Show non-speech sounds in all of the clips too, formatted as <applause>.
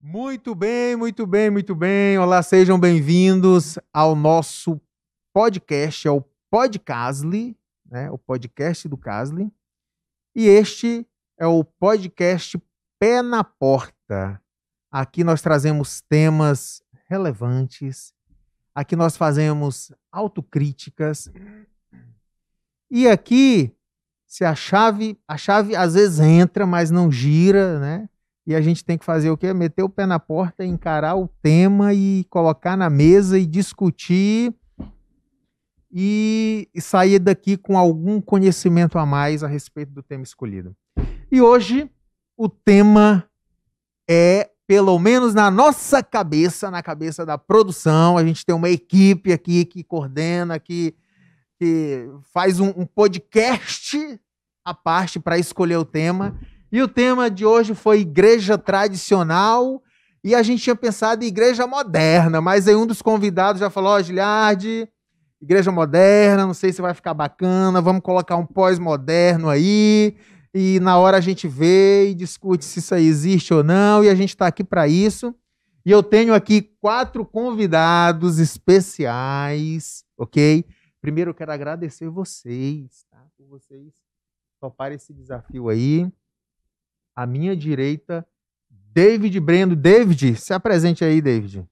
Muito bem, muito bem, muito bem. Olá, sejam bem-vindos ao nosso podcast, ao Podcasly, né? O podcast do Casly. E este é o podcast Pé na Porta. Aqui nós trazemos temas relevantes. Aqui nós fazemos autocríticas. E aqui, se a chave, a chave às vezes entra, mas não gira, né? E a gente tem que fazer o quê? Meter o pé na porta, encarar o tema e colocar na mesa e discutir e, sair daqui com algum conhecimento a mais a respeito do tema escolhido. E hoje o tema é, pelo menos na nossa cabeça, na cabeça da produção, a gente tem uma equipe aqui que coordena, que, que faz um, um podcast à parte para escolher o tema. E o tema de hoje foi igreja tradicional e a gente tinha pensado em igreja moderna, mas aí um dos convidados já falou, ó, oh, Giliardi, igreja moderna, não sei se vai ficar bacana, vamos colocar um pós-moderno aí, e na hora a gente vê e discute se isso aí existe ou não, e a gente está aqui para isso. E eu tenho aqui quatro convidados especiais, ok? Primeiro eu quero agradecer vocês, tá? Por vocês toparem esse desafio aí à minha direita, David Brendo. David, se apresente aí, David.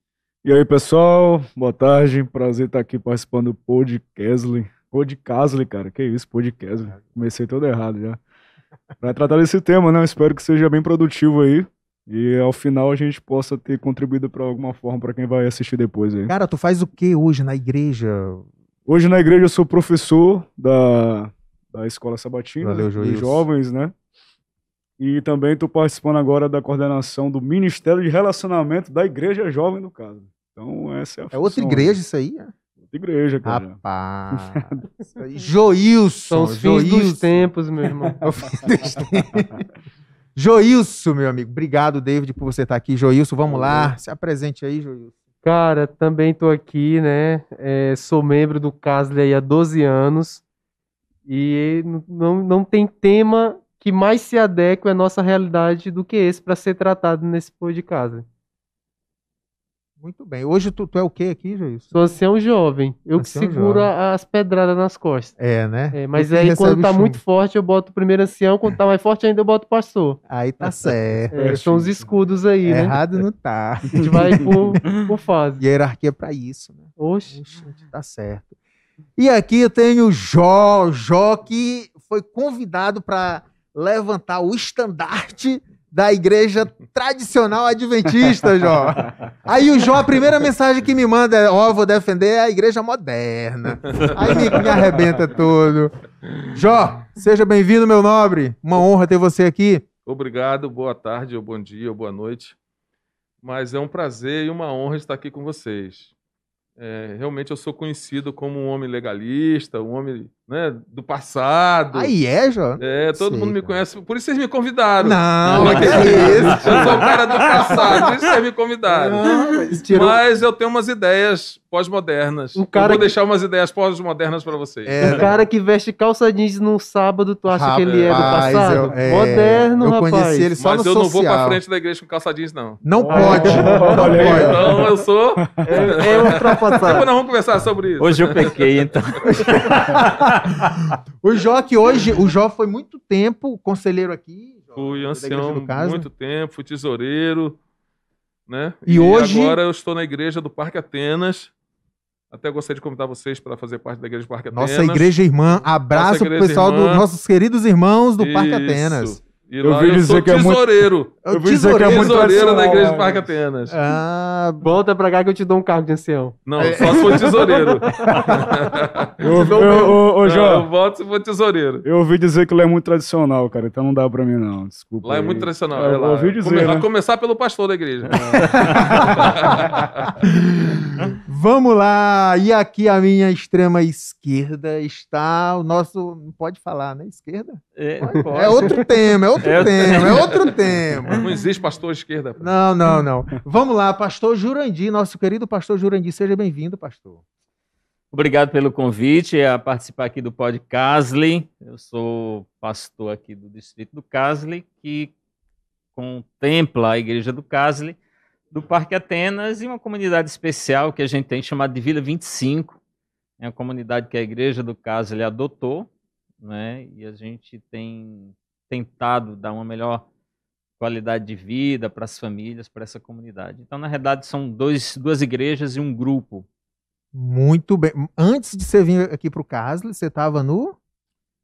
E aí, pessoal, boa tarde. Prazer estar aqui participando do Podcasley. Podcasley, cara, que isso, Podcasley. Comecei todo errado já. Para tratar desse tema, né? Espero que seja bem produtivo aí. E ao final a gente possa ter contribuído para alguma forma para quem vai assistir depois aí. Cara, tu faz o que hoje na igreja? Hoje na igreja eu sou professor da, da Escola Sabatina, Valeu, dos jovens, né? E também estou participando agora da coordenação do Ministério de Relacionamento da Igreja Jovem do Caso. Então, essa é a É outra igreja isso aí? É? Outra igreja, cara. Rapaz. <laughs> Joilson. São os fins dos tempos, meu irmão. É o fim dos tempos. Joilson, meu amigo. Obrigado, David, por você estar aqui. Joilson, vamos lá. Se apresente aí, Joilson. Cara, também estou aqui, né? É, sou membro do Casley há 12 anos. E não, não tem tema que mais se adequa à nossa realidade do que esse para ser tratado nesse pôr de casa. Muito bem. Hoje tu, tu é o que aqui, Joilson? Sou ancião jovem. Eu Ancião que seguro jovem. as pedradas nas costas. É, né? É, mas aí quando tá muito forte eu boto o primeiro ancião, quando tá mais forte ainda eu boto o pastor. Aí tá <laughs> certo. É, são os escudos aí, né? Errado não tá. A gente vai por, por fase. E <laughs> a hierarquia é pra isso, né? Oxe. Tá certo. E aqui eu tenho o Jó, Jó que foi convidado para levantar o estandarte da igreja tradicional adventista, Jó. Aí o Jó, a primeira mensagem que me manda é, ó, eu vou defender a igreja moderna. Aí me, me arrebenta todo. Jó, seja bem-vindo, meu nobre. Uma honra ter você aqui. Obrigado, boa tarde, ou bom dia, ou boa noite. Mas é um prazer e uma honra estar aqui com vocês. É, realmente eu sou conhecido como um homem legalista, um homem né, do passado. Aí é, Jó? É, todo Sei, mundo me conhece, por isso vocês me convidaram. Não, Não, que é isso. Eu sou o cara do passado, por isso vocês me convidaram. Não, mas tirou- Mas eu tenho umas ideias pós-modernas. Um Eu cara vou que- deixar umas ideias pós-modernas para vocês. É, O cara que veste calça jeans no sábado, tu acha que ele é do Rapaz, passado? eu- é, Moderno, eu rapaz. conheci ele só Mas no eu não vou social. pra frente da igreja com calça jeans, não. Não pode. <laughs> Não Olha pode. Então eu sou. É, é Depois ultrapassado. nós vamos conversar sobre isso. Hoje eu pequei, então. <laughs> o Jó que hoje, o Jó foi muito tempo conselheiro aqui. Fui ancião muito tempo, fui tesoureiro, né? E hoje- agora eu estou na igreja do Parque Atenas. Até gostaria de convidar vocês para fazer parte da igreja do Parque Atenas. Nossa igreja irmã, abraço pro igreja pessoal dos nossos queridos irmãos do Parque Isso. Atenas. E Eu lá ouvi eu dizer sou que é muito- tesoureiro. É o Eu vi dizer que é muito tesoureiro da tradicional, igreja do? Parque Atenas. Ah, Volta pra cá que eu te dou um cargo de ancião. Não, só se for tesoureiro. <laughs> Senão ô, eu- ô, ô, Não, Jó, eu volto se for tesoureiro. eu ouvi dizer que lá é muito tradicional, cara, então não dá pra mim não, desculpa. Lá é aí. muito tradicional. É, é eu lá. ouvi dizer, Come- A né? começar pelo pastor da igreja. <laughs> vamos lá. E aqui à minha extrema esquerda está o nosso. Pode falar, né? Esquerda? É, É outro tema, é outro É outro- tema, é outro tema. Não existe pastor de esquerda. pô. Não, não, não. Vamos lá, pastor Jurandir, nosso querido pastor Jurandir, seja bem-vindo, pastor. Obrigado pelo convite a participar aqui do Pod Casley. Eu sou pastor aqui do distrito do Casley, que contempla a igreja do Casley, do Parque Atenas e uma comunidade especial que a gente tem chamada de Vila 25. É uma comunidade que a igreja do caso ele adotou, né? E a gente tem tentado dar uma melhor qualidade de vida para as famílias, para essa comunidade. Então, na verdade, são dois, duas igrejas e um grupo. Muito bem. Antes de você vir aqui para o Casle, você estava no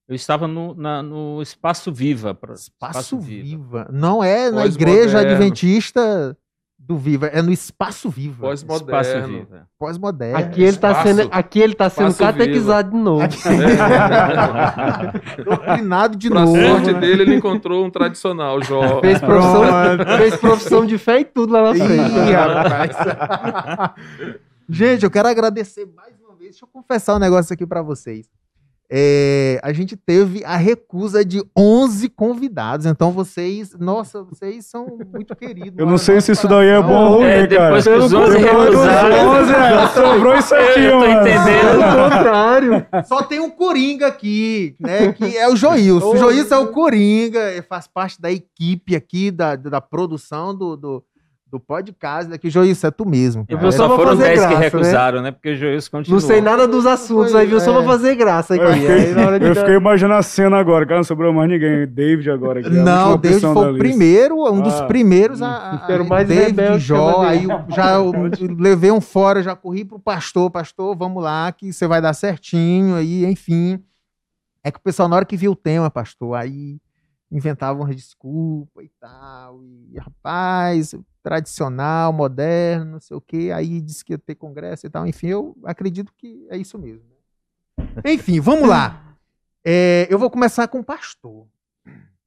Eu estava no, na- no Espaço Viva. pra- Espaço Viva. Não é na igreja adventista do Viva, é no Espaço Viva. Pós-moderno. Viva. Pós-moderno. Aqui ele tá Espaço- sendo, aqui ele tá sendo catequizado de novo. Doutrinado de Pra novo. sorte né? dele, ele encontrou um tradicional, Jó. Fez profissão, fez profissão de fé e tudo lá na frente. Ih, rapaz. Gente, eu quero agradecer mais uma vez. Deixa eu confessar um negócio aqui pra vocês. É, a gente teve a recusa de 11 convidados. Então vocês, nossa, vocês são muito queridos. <laughs> Eu não sei se isso daí é bom ou ruim, É, cara. depois que os 11 Depois dos recusaram. 11, é, sobrou isso aqui, <laughs> Eu tô mano. entendendo. Pelo contrário. Só tem um Coringa aqui, né? Que é o Joilson. O Joilson é o Coringa, faz parte da equipe aqui, da, da produção do, do, do podcast. Aqui, Joilson, é tu mesmo. Eu cara. só Só pra foram fazer 10 que graça, né? recusaram, né? Porque o Joilson continua. Não sei nada dos assuntos, aí viu? Só pra fazer graça aqui. Eu fiquei, Aí, na hora de eu dar- fiquei imaginando a cena agora, cara, não sobrou mais ninguém. David agora. Aqui, Não, David foi o lista. primeiro, um dos Ah. primeiros a. a, Era o mais David, rebelde Jó, que aí eu eu já eu <laughs> levei um fora, já corri pro pastor, pastor, vamos lá, que você vai dar certinho, aí, enfim. É que o pessoal, na hora que viu o tema, pastor, aí inventavam umas desculpas e tal, e rapaz, tradicional, moderno, não sei o quê, aí disse que ia ter congresso e tal, enfim, eu acredito que é isso mesmo. Enfim, vamos lá. É, eu vou começar com o pastor.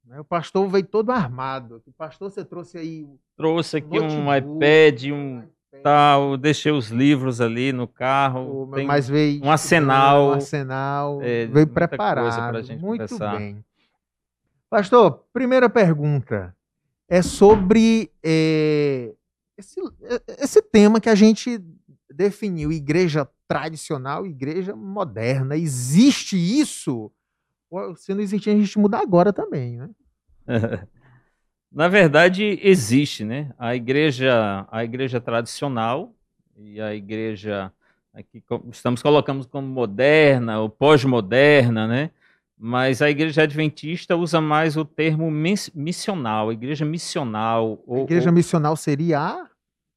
né? O pastor veio todo armado. O pastor, você trouxe aí Trouxe aqui um notebook, iPad, um tal, deixei os livros ali no carro. tem- mas veio um arsenal, um arsenal, é, veio preparado. pra gente Muito conversar. bem. Pastor, primeira pergunta é sobre é, esse, esse tema que a gente definiu, igreja tradicional, igreja moderna. Existe isso? Se não existir, a gente muda agora também, né? <laughs> Na verdade, existe, né? A igreja, a igreja tradicional e a igreja co- estamos colocando como moderna ou pós-moderna, né? Mas a igreja adventista usa mais o termo mis- missional, igreja missional. A ou- igreja ou- missional seria a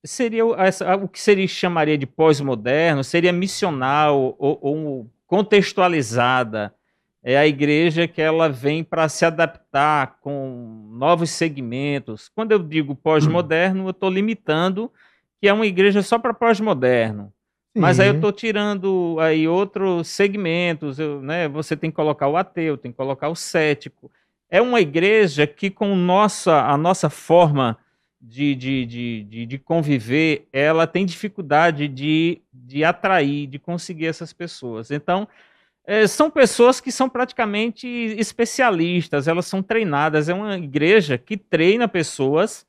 seria o- essa- o que seria chamaria de pós-moderno, seria missional ou, ou contextualizada. É a igreja que ela vem para se adaptar com novos segmentos. Quando eu digo pós-moderno, eu estou limitando que é uma igreja só para pós-moderno. Mas aí eu estou tirando aí outros segmentos, eu, né? Você tem que colocar o ateu, tem que colocar o cético. É uma igreja que, com nossa, a nossa forma de, de, de, de, de conviver, ela tem dificuldade de, de atrair, de conseguir essas pessoas. Então, eh, são pessoas que são praticamente especialistas, elas são treinadas. É uma igreja que treina pessoas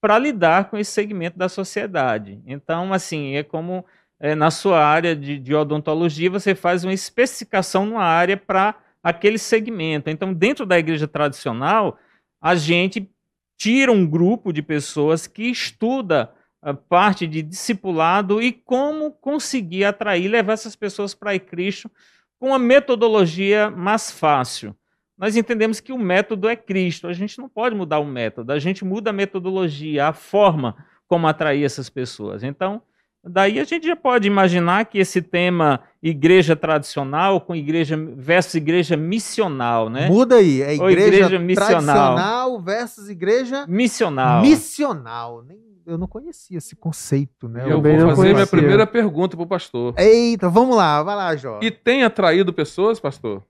para lidar com esse segmento da sociedade. Então, assim, é como é, na sua área de, de odontologia, você faz uma especificação numa área para aquele segmento. Então, dentro da igreja tradicional, a gente tira um grupo de pessoas que estuda a parte de discipulado e como conseguir atrair, levar essas pessoas para Cristo com uma metodologia mais fácil. Nós entendemos que o método é Cristo, a gente não pode mudar o método, a gente muda a metodologia, a forma como atrair essas pessoas. Então, daí a gente já pode imaginar que esse tema igreja tradicional com igreja versus igreja missional, né? Muda aí, é igreja, igreja missional. tradicional versus igreja Missional. missional. Nem, eu não conhecia esse conceito, né? Eu também vou fazer minha conhecia. primeira pergunta pro pastor. Eita, vamos lá, vai lá, Jó. E tem atraído pessoas, pastor?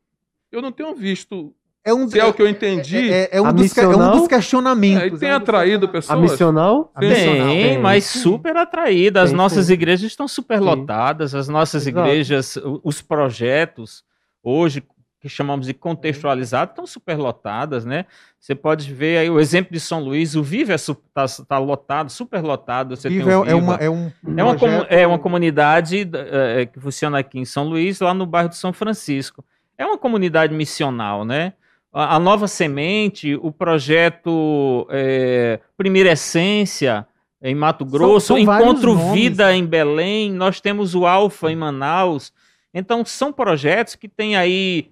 Eu não tenho visto. É um, Se é o que eu entendi, é, é- é um A dos, é um missional? dos questionamentos. É, e tem é um atraído questionamentos. A missional? A missional. Tem, Tem, mas sim. super atraída. As Tem, nossas sim. igrejas estão super Sim. lotadas, as nossas Exato. igrejas, os projetos, hoje, que chamamos de contextualizados, estão super lotadas, né? Você pode ver aí o exemplo de São Luís, o Viva está tá lotado, super lotado. Você Viva tem o é, é uma, Viva. é um É uma, projeto- é uma comunidade eh, que funciona aqui em São Luís, lá no bairro de São Francisco. É uma comunidade missional, né? A, a Nova Semente, o projeto eh, Primeira Essência, em Mato Grosso, são vários Encontro nomes. Vida em Belém, nós temos o Alfa em Manaus. Então, são projetos que têm aí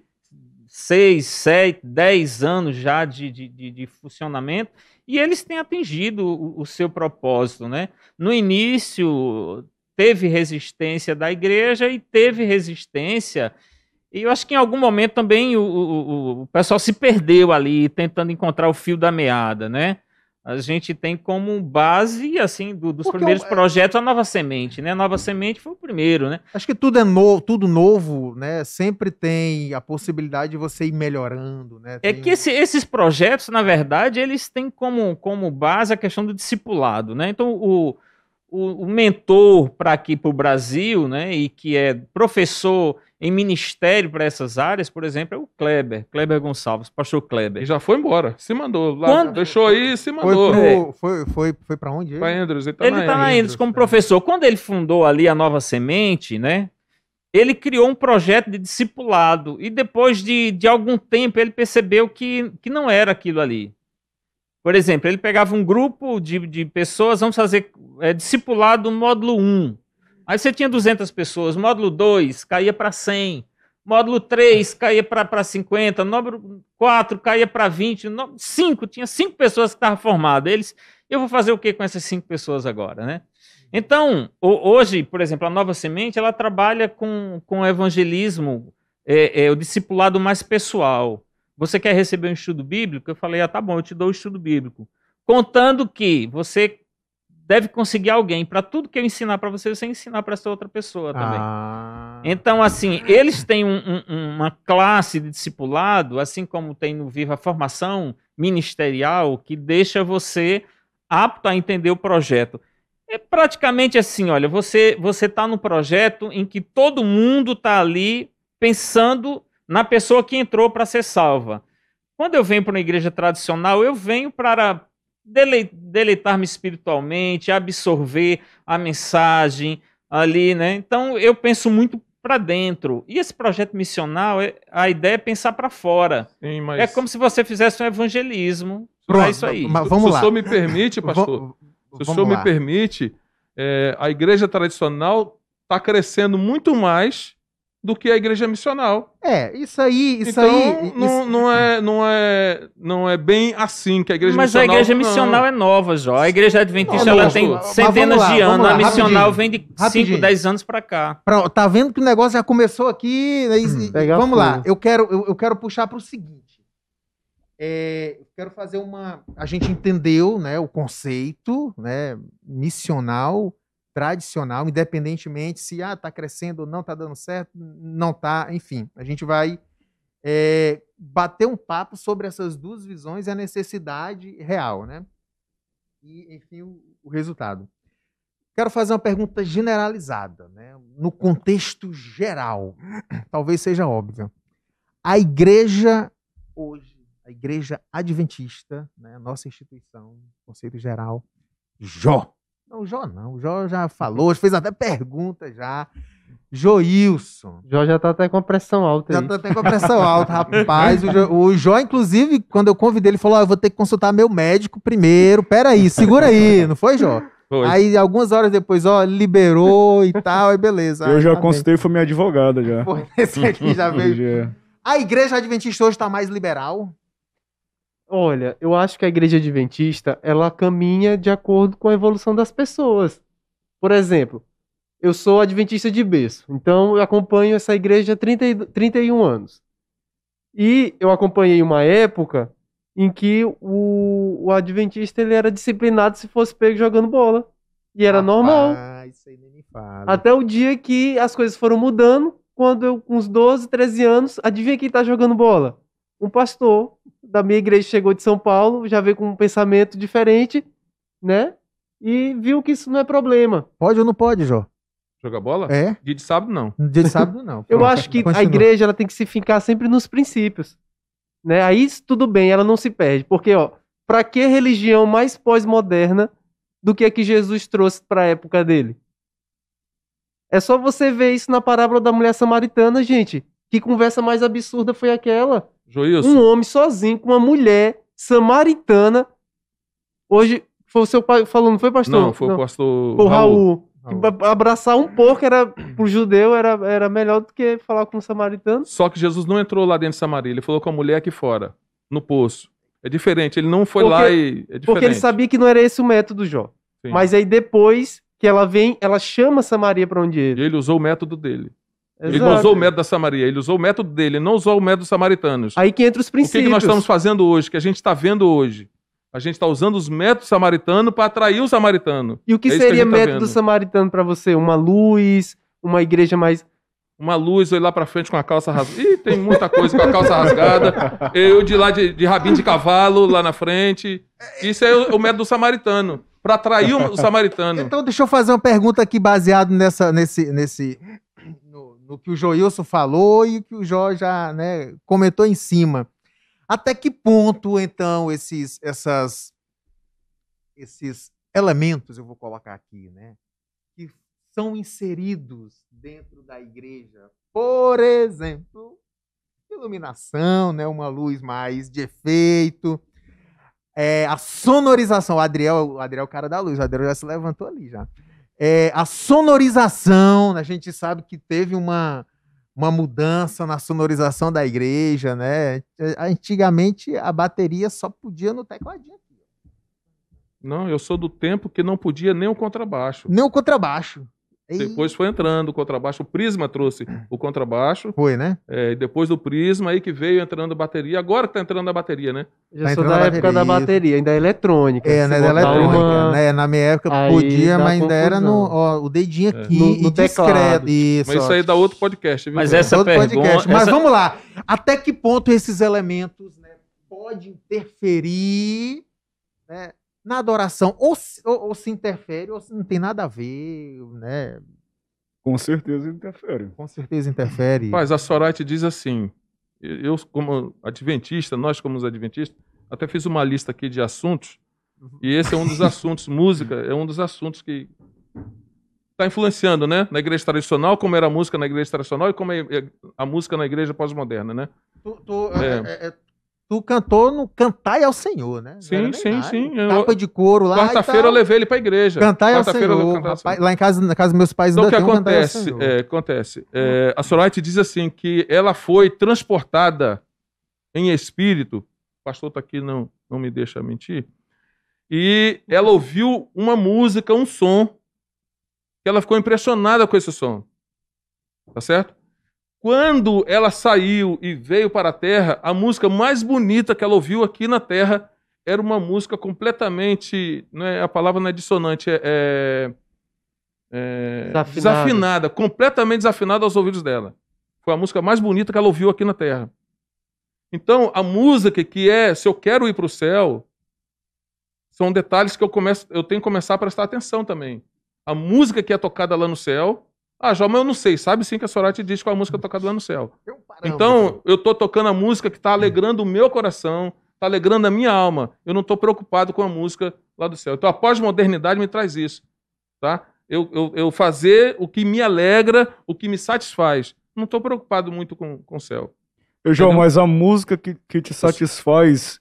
seis, sete, dez anos já de, de, de- de funcionamento e eles têm atingido o, o seu propósito, né? No início, teve resistência da igreja e teve resistência e eu acho que em algum momento também o, o- o- pessoal se perdeu ali, tentando encontrar o fio da meada, né? A gente tem como base, assim, do- dos Porque primeiros o- projetos a Nova Semente, né? A Nova Semente foi o primeiro, né? Acho que tudo é novo, tudo novo, né? Sempre tem a possibilidade de você ir melhorando, né? É Tem- que esse- esses projetos, na verdade, eles têm como, como base a questão do discipulado, né? Então, o, o, o mentor para aqui para o Brasil, né, e que é professor em ministério para essas áreas, por exemplo, é o Kleber, Kleber Gonçalves, pastor E Kleber. já foi embora. Se mandou. Lá, Quando- Deixou aí e se Foi, mandou. pro, É. foi, foi, foi pra onde? ele? Pra Andrews. Ele tá Ele na está na Andrews. Como professor. Quando ele fundou ali a Nova Semente, né, ele criou um projeto de discipulado e depois de, de algum tempo ele percebeu que, que não era aquilo ali. Por exemplo, ele pegava um grupo de, de pessoas, vamos fazer é, discipulado módulo 1. Aí você tinha 200 pessoas, módulo 2 caía para 100, módulo 3 caía para 50, módulo 4 caía para 20, 5, tinha 5 pessoas que estavam formadas. Eles, eu vou fazer o que com essas 5 pessoas agora, né? Então, ho- hoje, por exemplo, a Nova Semente, ela trabalha com, com o evangelismo, é, é, o discipulado mais pessoal. Você quer receber um estudo bíblico? Eu falei, ah, tá bom, eu te dou o estudo bíblico. Contando que você deve conseguir alguém para tudo que eu ensinar para você, você ensinar para essa outra pessoa também. Ah, Então, assim, eles têm um- um- uma classe de discipulado, assim como tem no Viva a formação ministerial, que deixa você apto a entender o projeto. É praticamente assim, olha, você você está no projeto em que todo mundo está ali pensando na pessoa que entrou para ser salva. Quando eu venho para uma igreja tradicional, eu venho para dele- deleitar-me espiritualmente, absorver a mensagem ali, né? Então eu penso muito para dentro. E esse projeto missional, é- a ideia é pensar para fora. Sim, mas É como se você fizesse um evangelismo Pronto, para isso aí. mas se- vamos se lá. o senhor me permite, <laughs> pastor, se o senhor lá. me permite, é, a igreja tradicional está crescendo muito mais do que a igreja missional. É, isso aí, isso então, aí. não, isso- não, é, não, é, não é bem assim que a igreja Mas a missional... igreja não. missional é nova, Jó. A igreja adventista Não, ela não, tem mas centenas lá, de anos. lá, a missional vem de 5, rapidinho. 10 anos para cá. Pra- tá vendo que o negócio já começou aqui? né, Pega vamos lá, eu quero, eu, eu quero puxar para o seguinte. É, eu quero fazer uma. A gente entendeu né, o conceito né, missional, tradicional, independentemente se ah, tá crescendo ou não, tá dando certo, não tá, enfim. A gente vai é, bater um papo sobre essas duas visões e a necessidade real, né? E, enfim, o, o resultado. Quero fazer uma pergunta generalizada, né? no contexto geral. <clears throat> Talvez seja óbvio. A igreja hoje, a igreja adventista, né? nossa instituição, conceito geral, Jó. Não, Jó não. O Jó já falou, fez até pergunta já. Joilson. Jó já tá até com a pressão alta Já aí. tá até com a pressão alta, <laughs> rapaz. O Jó, o Jó, inclusive, quando eu convidei, ele falou: "Ah, eu vou ter que consultar meu médico primeiro. Peraí, segura aí, não foi, Jó? Foi. Aí, algumas horas depois, ó, liberou e tal, aí beleza. Eu Aí, já tá consultei, foi minha advogada já. Pô, esse aqui já veio. Já. A igreja adventista hoje tá mais liberal? Olha, eu acho que a igreja adventista, ela caminha de acordo com a evolução das pessoas. Por exemplo, eu sou adventista de berço, então eu acompanho essa igreja há 30, e- 31 anos. E eu acompanhei uma época em que o, o adventista ele era disciplinado se fosse pego jogando bola. E era normal. Isso aí nem me fala. Até o dia que as coisas foram mudando, quando eu, com uns 12, 13 anos, adivinha quem tá jogando bola? Um pastor da minha igreja chegou de São Paulo, já veio com um pensamento diferente, né? E viu que isso não é problema. Pode ou não pode, Jó? Jogar bola? É? Dia de sábado, não. Dia de sábado, não. <laughs> Eu Pronto, acho que a continua. igreja ela tem que se fincar sempre nos princípios. Né? Aí tudo bem, ela não se perde. Porque, ó, pra que religião mais pós-moderna do que a que Jesus trouxe pra época dele? É só você ver isso na parábola da mulher samaritana, gente. Que conversa mais absurda foi aquela? Joilson, Um homem sozinho com uma mulher samaritana. Hoje, Foi o seu pai falou, não foi, pastor? Não, foi o pastor Foi o Raul. Raul. abraçar um porco era, pro judeu era, era melhor do que falar com um samaritano. Só que Jesus não entrou lá dentro de Samaria, ele falou com a mulher aqui fora, no poço. É diferente, ele não foi Porque- lá e. É diferente. Porque ele sabia que não era esse o método, Jó. Sim. Mas aí depois que ela vem, ela chama Samaria pra onde E ele. ele usou o método dele. Ele não Exato. usou o método da Samaria, ele usou o método dele, ele não usou o método dos samaritanos. Aí que entra os O que, princípios. que nós estamos fazendo hoje, que a gente está vendo hoje? A gente está usando os métodos samaritanos para atrair o samaritano. E o que É que seria gente tá método vendo. samaritano pra você? Uma luz, uma igreja mais. Uma luz, eu ir lá para frente com a calça rasgada. Ih, tem muita coisa com a calça rasgada. Eu de lá de, de rabinho de cavalo lá na frente. Isso é o, o método samaritano. Para atrair o, o samaritano. Então, deixa eu fazer uma pergunta aqui baseado nessa, nesse, nesse, no, que o Joilson falou e o que o Jó já né, comentou em cima. Até que ponto, então, esses, essas, esses elementos, eu vou colocar aqui, né, que são inseridos dentro da igreja, por exemplo, iluminação, né, uma luz mais de efeito, é, a sonorização, o Adriel, o Adriel é o cara da luz, o Adriel já se levantou ali já. É, a sonorização, a gente sabe que teve uma, uma mudança na sonorização da igreja, né? Antigamente a bateria só podia no tecladinho, Não, eu sou do tempo que não podia nem o contrabaixo. nem o contrabaixo. Depois foi entrando o contrabaixo. O Prisma trouxe o contrabaixo. foi, né? é, e depois do Prisma aí que veio entrando a bateria. Agora que tá entrando a bateria, né? Já Tá sou entrando da época da bateria. bateria, ainda é eletrônica. É, né? botar Da eletrônica, uma- né? Na minha época Aí podia, mas ainda era no ó, o dedinho É. aqui No- e no teclado. Isso, Mas isso aí dá outro podcast, viu? Mas essa Todo pergunta- podcast. Mas essa- vamos lá. Até que ponto esses elementos né, podem interferir né, na adoração? Ou se, ou, ou se interfere, ou se não tem nada a ver, né? Com certeza interfere. Com certeza interfere. Rapaz, a Soraya diz assim: eu, como adventista, nós, como os adventistas, até fiz uma lista aqui de assuntos, e esse é um dos assuntos, <laughs> música, é um dos assuntos que está influenciando, né? Na igreja tradicional, como era a música na igreja tradicional e como é a música na igreja pós-moderna, né? Tu, tu, É. é, é, tu cantou no Cantai ao Senhor, né? Sim, sim, nada. sim. Eu- Capa de couro lá. Quarta-feira eu levei ele para a igreja. Cantai ao eu Senhor. cantava ao rapaz, Senhor. lá em casa, na casa dos meus pais Então o ainda que tem um ao acontece? Senhor. É, acontece. É, a Soraya diz assim que ela foi transportada em espírito. O pastor está aqui, não, não me deixa mentir. E ela ouviu uma música, um som, que ela ficou impressionada com esse som. Tá certo? Quando ela saiu e veio para a terra, a música mais bonita que ela ouviu aqui na terra era uma música completamente. Não é, a palavra não é dissonante, é- é é, Desafinada. desafinada, completamente desafinada aos ouvidos dela. Foi a música mais bonita que ela ouviu aqui na Terra. Então, a música que é Se Eu Quero Ir para o Céu, são detalhes que eu, começo, eu tenho que começar a prestar atenção também. A música que é tocada lá no céu. Ah, Jó, mas eu não sei. Sabe sim que a Soraya diz qual a música tocada lá no céu. Então, eu estou tocando a música que está alegrando o meu coração, está alegrando a minha alma. Eu não estou preocupado com a música lá do céu. Então, a pós-modernidade me traz isso. Tá? Eu, eu, eu fazer o que me alegra, o que me satisfaz. Não estou preocupado muito com, com o céu. Eu, João, mas a música que, que te satisfaz,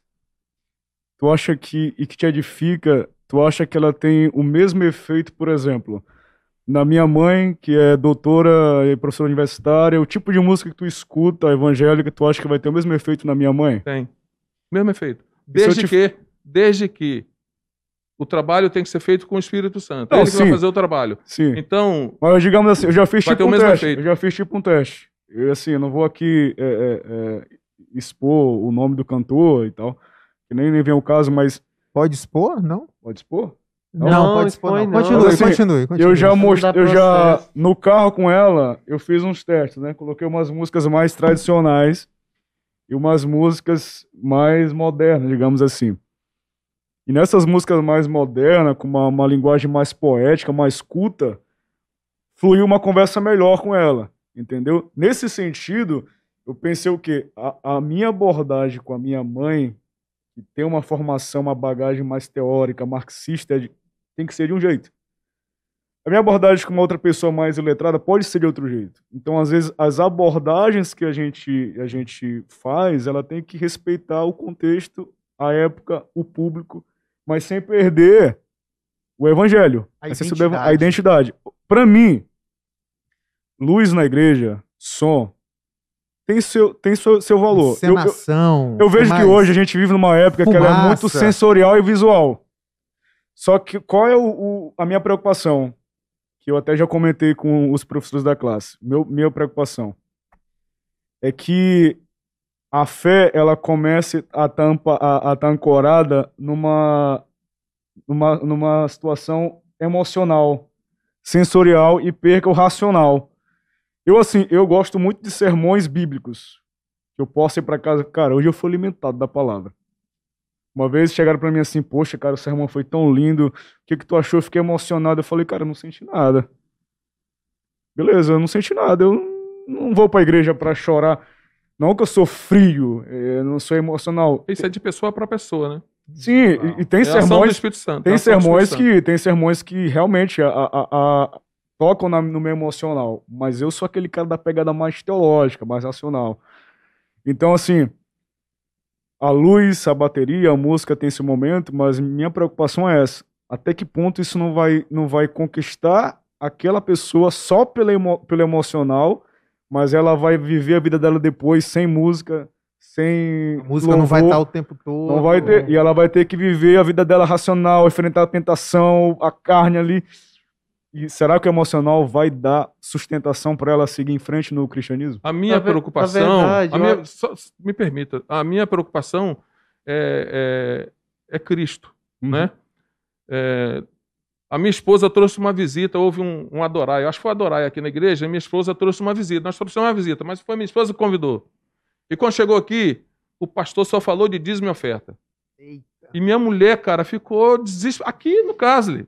tu acha que e que te edifica, tu acha que ela tem o mesmo efeito, por exemplo, na minha mãe, que é doutora e professora universitária, o tipo de música que tu escuta, evangélica, tu acha que vai ter o mesmo efeito na minha mãe? Tem. Mesmo efeito. Desde te- que, desde que o trabalho tem que ser feito com o Espírito Santo. Não, é ele que vai sim. fazer o trabalho. Sim. Então, Mas digamos assim, eu já fiz tipo um mesmo teste. efeito. Eu já fiz tipo um teste. Eu assim, eu não vou aqui é, é, é, expor o nome do cantor e tal, que nem, nem vem o caso, mas Pode expor? Não? pode expor? Não, Não, pode expor. Não. não. Continue, Mas, assim, continue, continue. Eu já mostrei, eu já no carro com ela, eu fiz uns testes, né? Coloquei umas músicas mais tradicionais e umas músicas mais modernas, digamos assim. E nessas músicas mais modernas, com uma, uma linguagem mais poética, mais culta, fluiu uma conversa melhor com ela, entendeu? Nesse sentido, eu pensei o quê? A, a minha abordagem com a minha mãe, que tem uma formação, uma bagagem mais teórica, marxista, é de- tem que ser de um jeito. A minha abordagem com uma outra pessoa mais iletrada pode ser de outro jeito. Então, às vezes, as abordagens que a gente, a gente faz, ela tem que respeitar o contexto, a época, o público, mas sem perder o evangelho. A identidade. a identidade. Pra mim, luz na igreja, som, tem seu, tem seu, seu valor. Eu- eu, Encenação. eu vejo que hoje a gente vive numa época que ela é muito Fumaça. sensorial e visual. Só que qual é o, o- a minha preocupação? Que eu até já comentei com os professores da classe. Meu, minha preocupação é que a fé ela comece a estar a, a tá ancorada numa, numa, numa situação emocional, sensorial e perca o racional. Eu assim, eu gosto muito de sermões bíblicos que eu posso ir para casa. Cara, hoje eu fui alimentado da palavra. Uma vez chegaram para mim assim, poxa, cara, o sermão foi tão lindo. O que que tu achou? Eu fiquei emocionado. Eu falei, cara, eu não senti nada. Beleza, eu não senti nada. Eu não vou para a igreja para chorar. Não que eu sou frio, eh, eu não sou emocional. Isso é de pessoa para pessoa, né? Sim, e, e tem é sermões Espírito Santo. tem sermões que tem sermões que realmente a, a- a- tocam na- no meu emocional, mas eu sou aquele cara da pegada mais teológica, mais racional. Então assim, a luz, a bateria, a música tem esse momento, mas minha preocupação é essa: até que ponto isso não vai não vai conquistar aquela pessoa só pela emo- pelo emocional, mas ela vai viver a vida dela depois sem música, sem A música não vai louvor. estar o tempo todo. Não vai ter, e ela vai ter que viver a vida dela racional, enfrentar a tentação, a carne ali. E será que o emocional vai dar sustentação para ela seguir em frente no cristianismo? A minha Na preocupação. verdade, a minha- eu- só- me permita, a minha preocupação é, é, é Cristo. Uhum. né? É, a minha esposa trouxe uma visita, houve um, um adorai, eu acho que foi adorai aqui na igreja, e minha esposa trouxe uma visita, nós trouxemos uma visita, mas foi minha esposa que convidou. E quando chegou aqui, o pastor só falou de dízimo e oferta. Eita. E minha mulher, cara, ficou desesperada, aqui no Casle,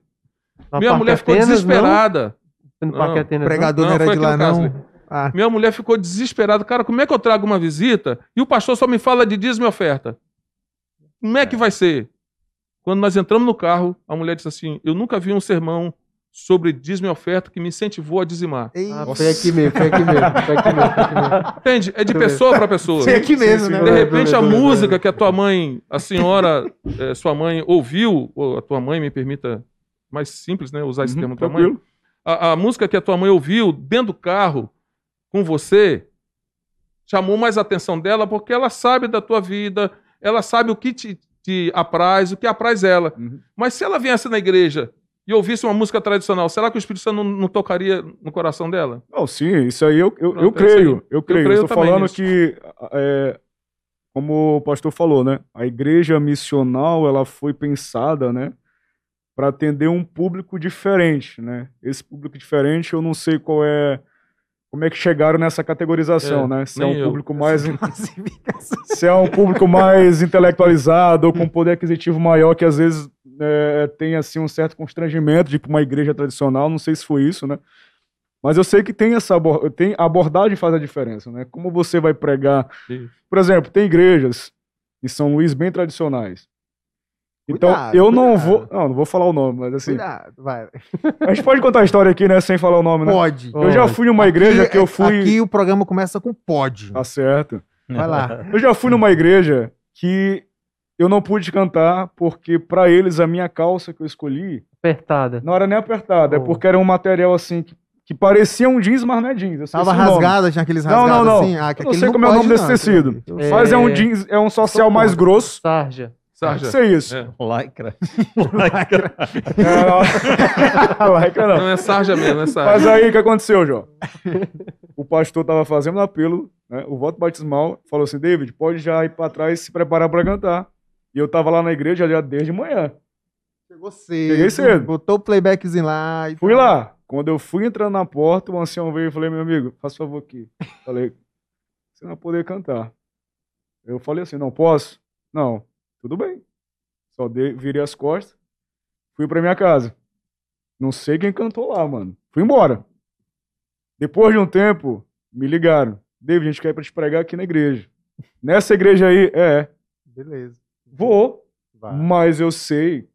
Na minha Parque mulher ficou Atenas, desesperada. Não? Não. Atenas, pregador não, Não, era de lá, não. Ah, Minha mulher ficou desesperada. Cara, como é que eu trago uma visita e o pastor só me fala de dízimo e oferta? Como é que vai ser? Quando nós entramos no carro, a mulher disse assim: Eu nunca vi um sermão sobre dízimo e oferta que me incentivou a dizimar. Ah, foi aqui mesmo, foi aqui mesmo, foi aqui mesmo, foi aqui mesmo. Entende? É de pessoa para pessoa. foi aqui mesmo, né? De repente, a música que a tua mãe, a senhora, eh, sua mãe ouviu, ou a tua mãe, me permita mais simples, né? Usar esse Uhum, termo tua mãe. A, a música que a tua mãe ouviu dentro do carro com você chamou mais a atenção dela porque ela sabe da tua vida, ela sabe o que te, te apraz, o que apraz ela. Uhum. Mas se ela viesse na igreja e ouvisse uma música tradicional, será que o Espírito Santo não, não tocaria no coração dela? Não, sim, isso aí eu, eu, Pronto, eu creio, aí. eu creio. creio Estou falando nisso. que, é, como o pastor falou, né? A igreja missional, ela foi pensada, né? Para atender um público diferente, né? Esse público diferente, eu não sei qual é, como é que chegaram nessa categorização, É, né? Se é um eu. público mais, <laughs> se é um público mais intelectualizado ou com poder aquisitivo maior que às vezes é, tem assim um certo constrangimento para uma igreja tradicional, não sei se foi isso, né? Mas eu sei que tem essa tem a abordagem faz a diferença, né? Como você vai pregar, Isso. por exemplo, tem igrejas em São Luís bem tradicionais. Então, Cuidado, eu não cuidado. vou, não, não vou falar o nome, mas assim, Cuidado, vai. a gente pode contar a história aqui, né, sem falar o nome, né? Pode. Eu já fui numa igreja que eu fui, Aqui o programa começa com pode. tá certo. Vai lá. Eu já fui numa igreja que eu não pude cantar porque pra eles a minha calça que eu escolhi Apertada. não era nem apertada, é Oh. porque era um material assim que, que parecia um jeans, mas não é jeans. Tava rasgada, tinha aqueles Não, rasgados não, não. assim. Ah, que Eu não sei como é o nome desse tecido. É. Mas é um jeans, é um social mais grosso. Sarja. Sarja. Isso é isso. É. Lycra. É, não. Laica não. Não é sarja mesmo, é sarja. Mas aí o que aconteceu, João? O pastor tava fazendo um apelo, né? O voto batismal falou assim: David, pode já ir para trás e se preparar para cantar. E eu tava lá na igreja já desde manhã. Chegou cedo. Cheguei cedo. Botou o playbackzinho lá. E Fui tal. lá. Quando eu fui entrando na porta, o ancião veio e falei, meu amigo, faz favor aqui. Falei, você não vai poder cantar. Eu falei assim, não posso? Não, tudo bem. Só dei, virei as costas, fui pra minha casa. Não sei quem cantou lá, mano. Fui embora. Depois de um tempo, me ligaram. David, a gente quer ir pra te pregar aqui na igreja. Nessa igreja aí, é, Beleza. vou, Vai. mas eu sei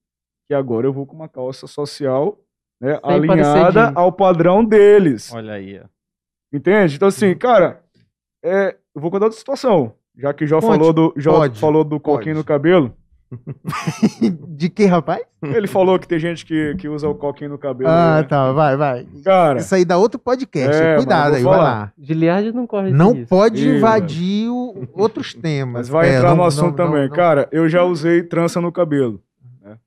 que agora eu vou com uma calça social né, alinhada ao padrão deles. Olha aí, ó. Entende? Então, assim, cara, é, eu vou contar outra situação. Já que o Jó falou do, Jó Pode. falou do coquinho Pode. no cabelo. <laughs> De que, rapaz? Ele falou que tem gente que, que usa o coquinho no cabelo. Ah, né? tá, vai, vai. Cara, Isso aí dá outro podcast. É, Cuidado aí, eu vou vai falar. lá. Giliard não corre Não disso. pode Ih, invadir o- outros <laughs> temas. mas vai É, entrar não- no assunto não- também. não- Cara, eu já usei trança no cabelo. né?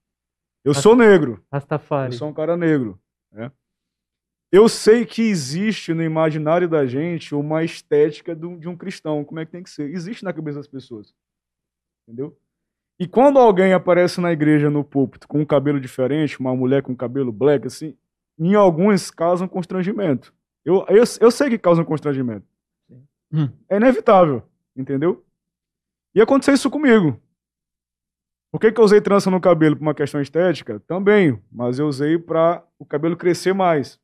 Eu sou negro. Eu Rastafari. sou um cara negro. né? Eu sei que existe no imaginário da gente uma estética do- de um cristão. Como é que tem que ser? Existe na cabeça das pessoas. Entendeu? E quando alguém aparece na igreja, no púlpito, com um cabelo diferente, uma mulher com cabelo black, assim, em alguns causam constrangimento. Eu, eu, eu sei que causam constrangimento. Hum. É inevitável, entendeu? E aconteceu isso comigo. Por que, que eu usei trança no cabelo por uma questão estética? Também, mas eu usei para o cabelo crescer mais.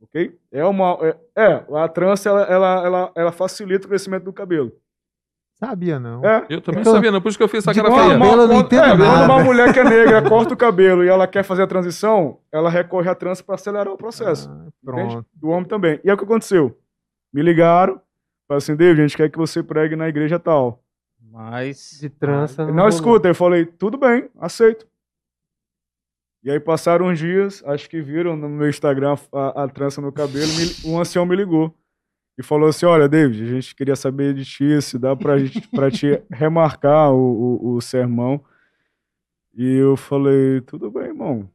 Ok? É uma. É, é, a trança ela, ela, ela, ela facilita o crescimento do cabelo. Sabia, não. É. Eu também Então, sabia, não, por isso que eu fiz essa cara feia. cabelo eu não quando- entendo é, Quando nada. uma mulher que é negra <laughs> corta o cabelo e ela quer fazer a transição, ela recorre à trança para acelerar o processo. Ah, Entende? pronto. Do homem também. E é o que aconteceu. Me ligaram, falaram assim, David, a gente quer que você pregue na igreja tal. Mas. De trança. Não, rolou. escuta, eu falei, tudo bem, aceito. E aí passaram uns dias, acho que viram no meu Instagram a, a trança no cabelo, me- um ancião me ligou e falou assim, olha, David, a gente queria saber de ti, se dá pra, gente, pra te remarcar o, o, o sermão. E eu falei, tudo bem, irmão,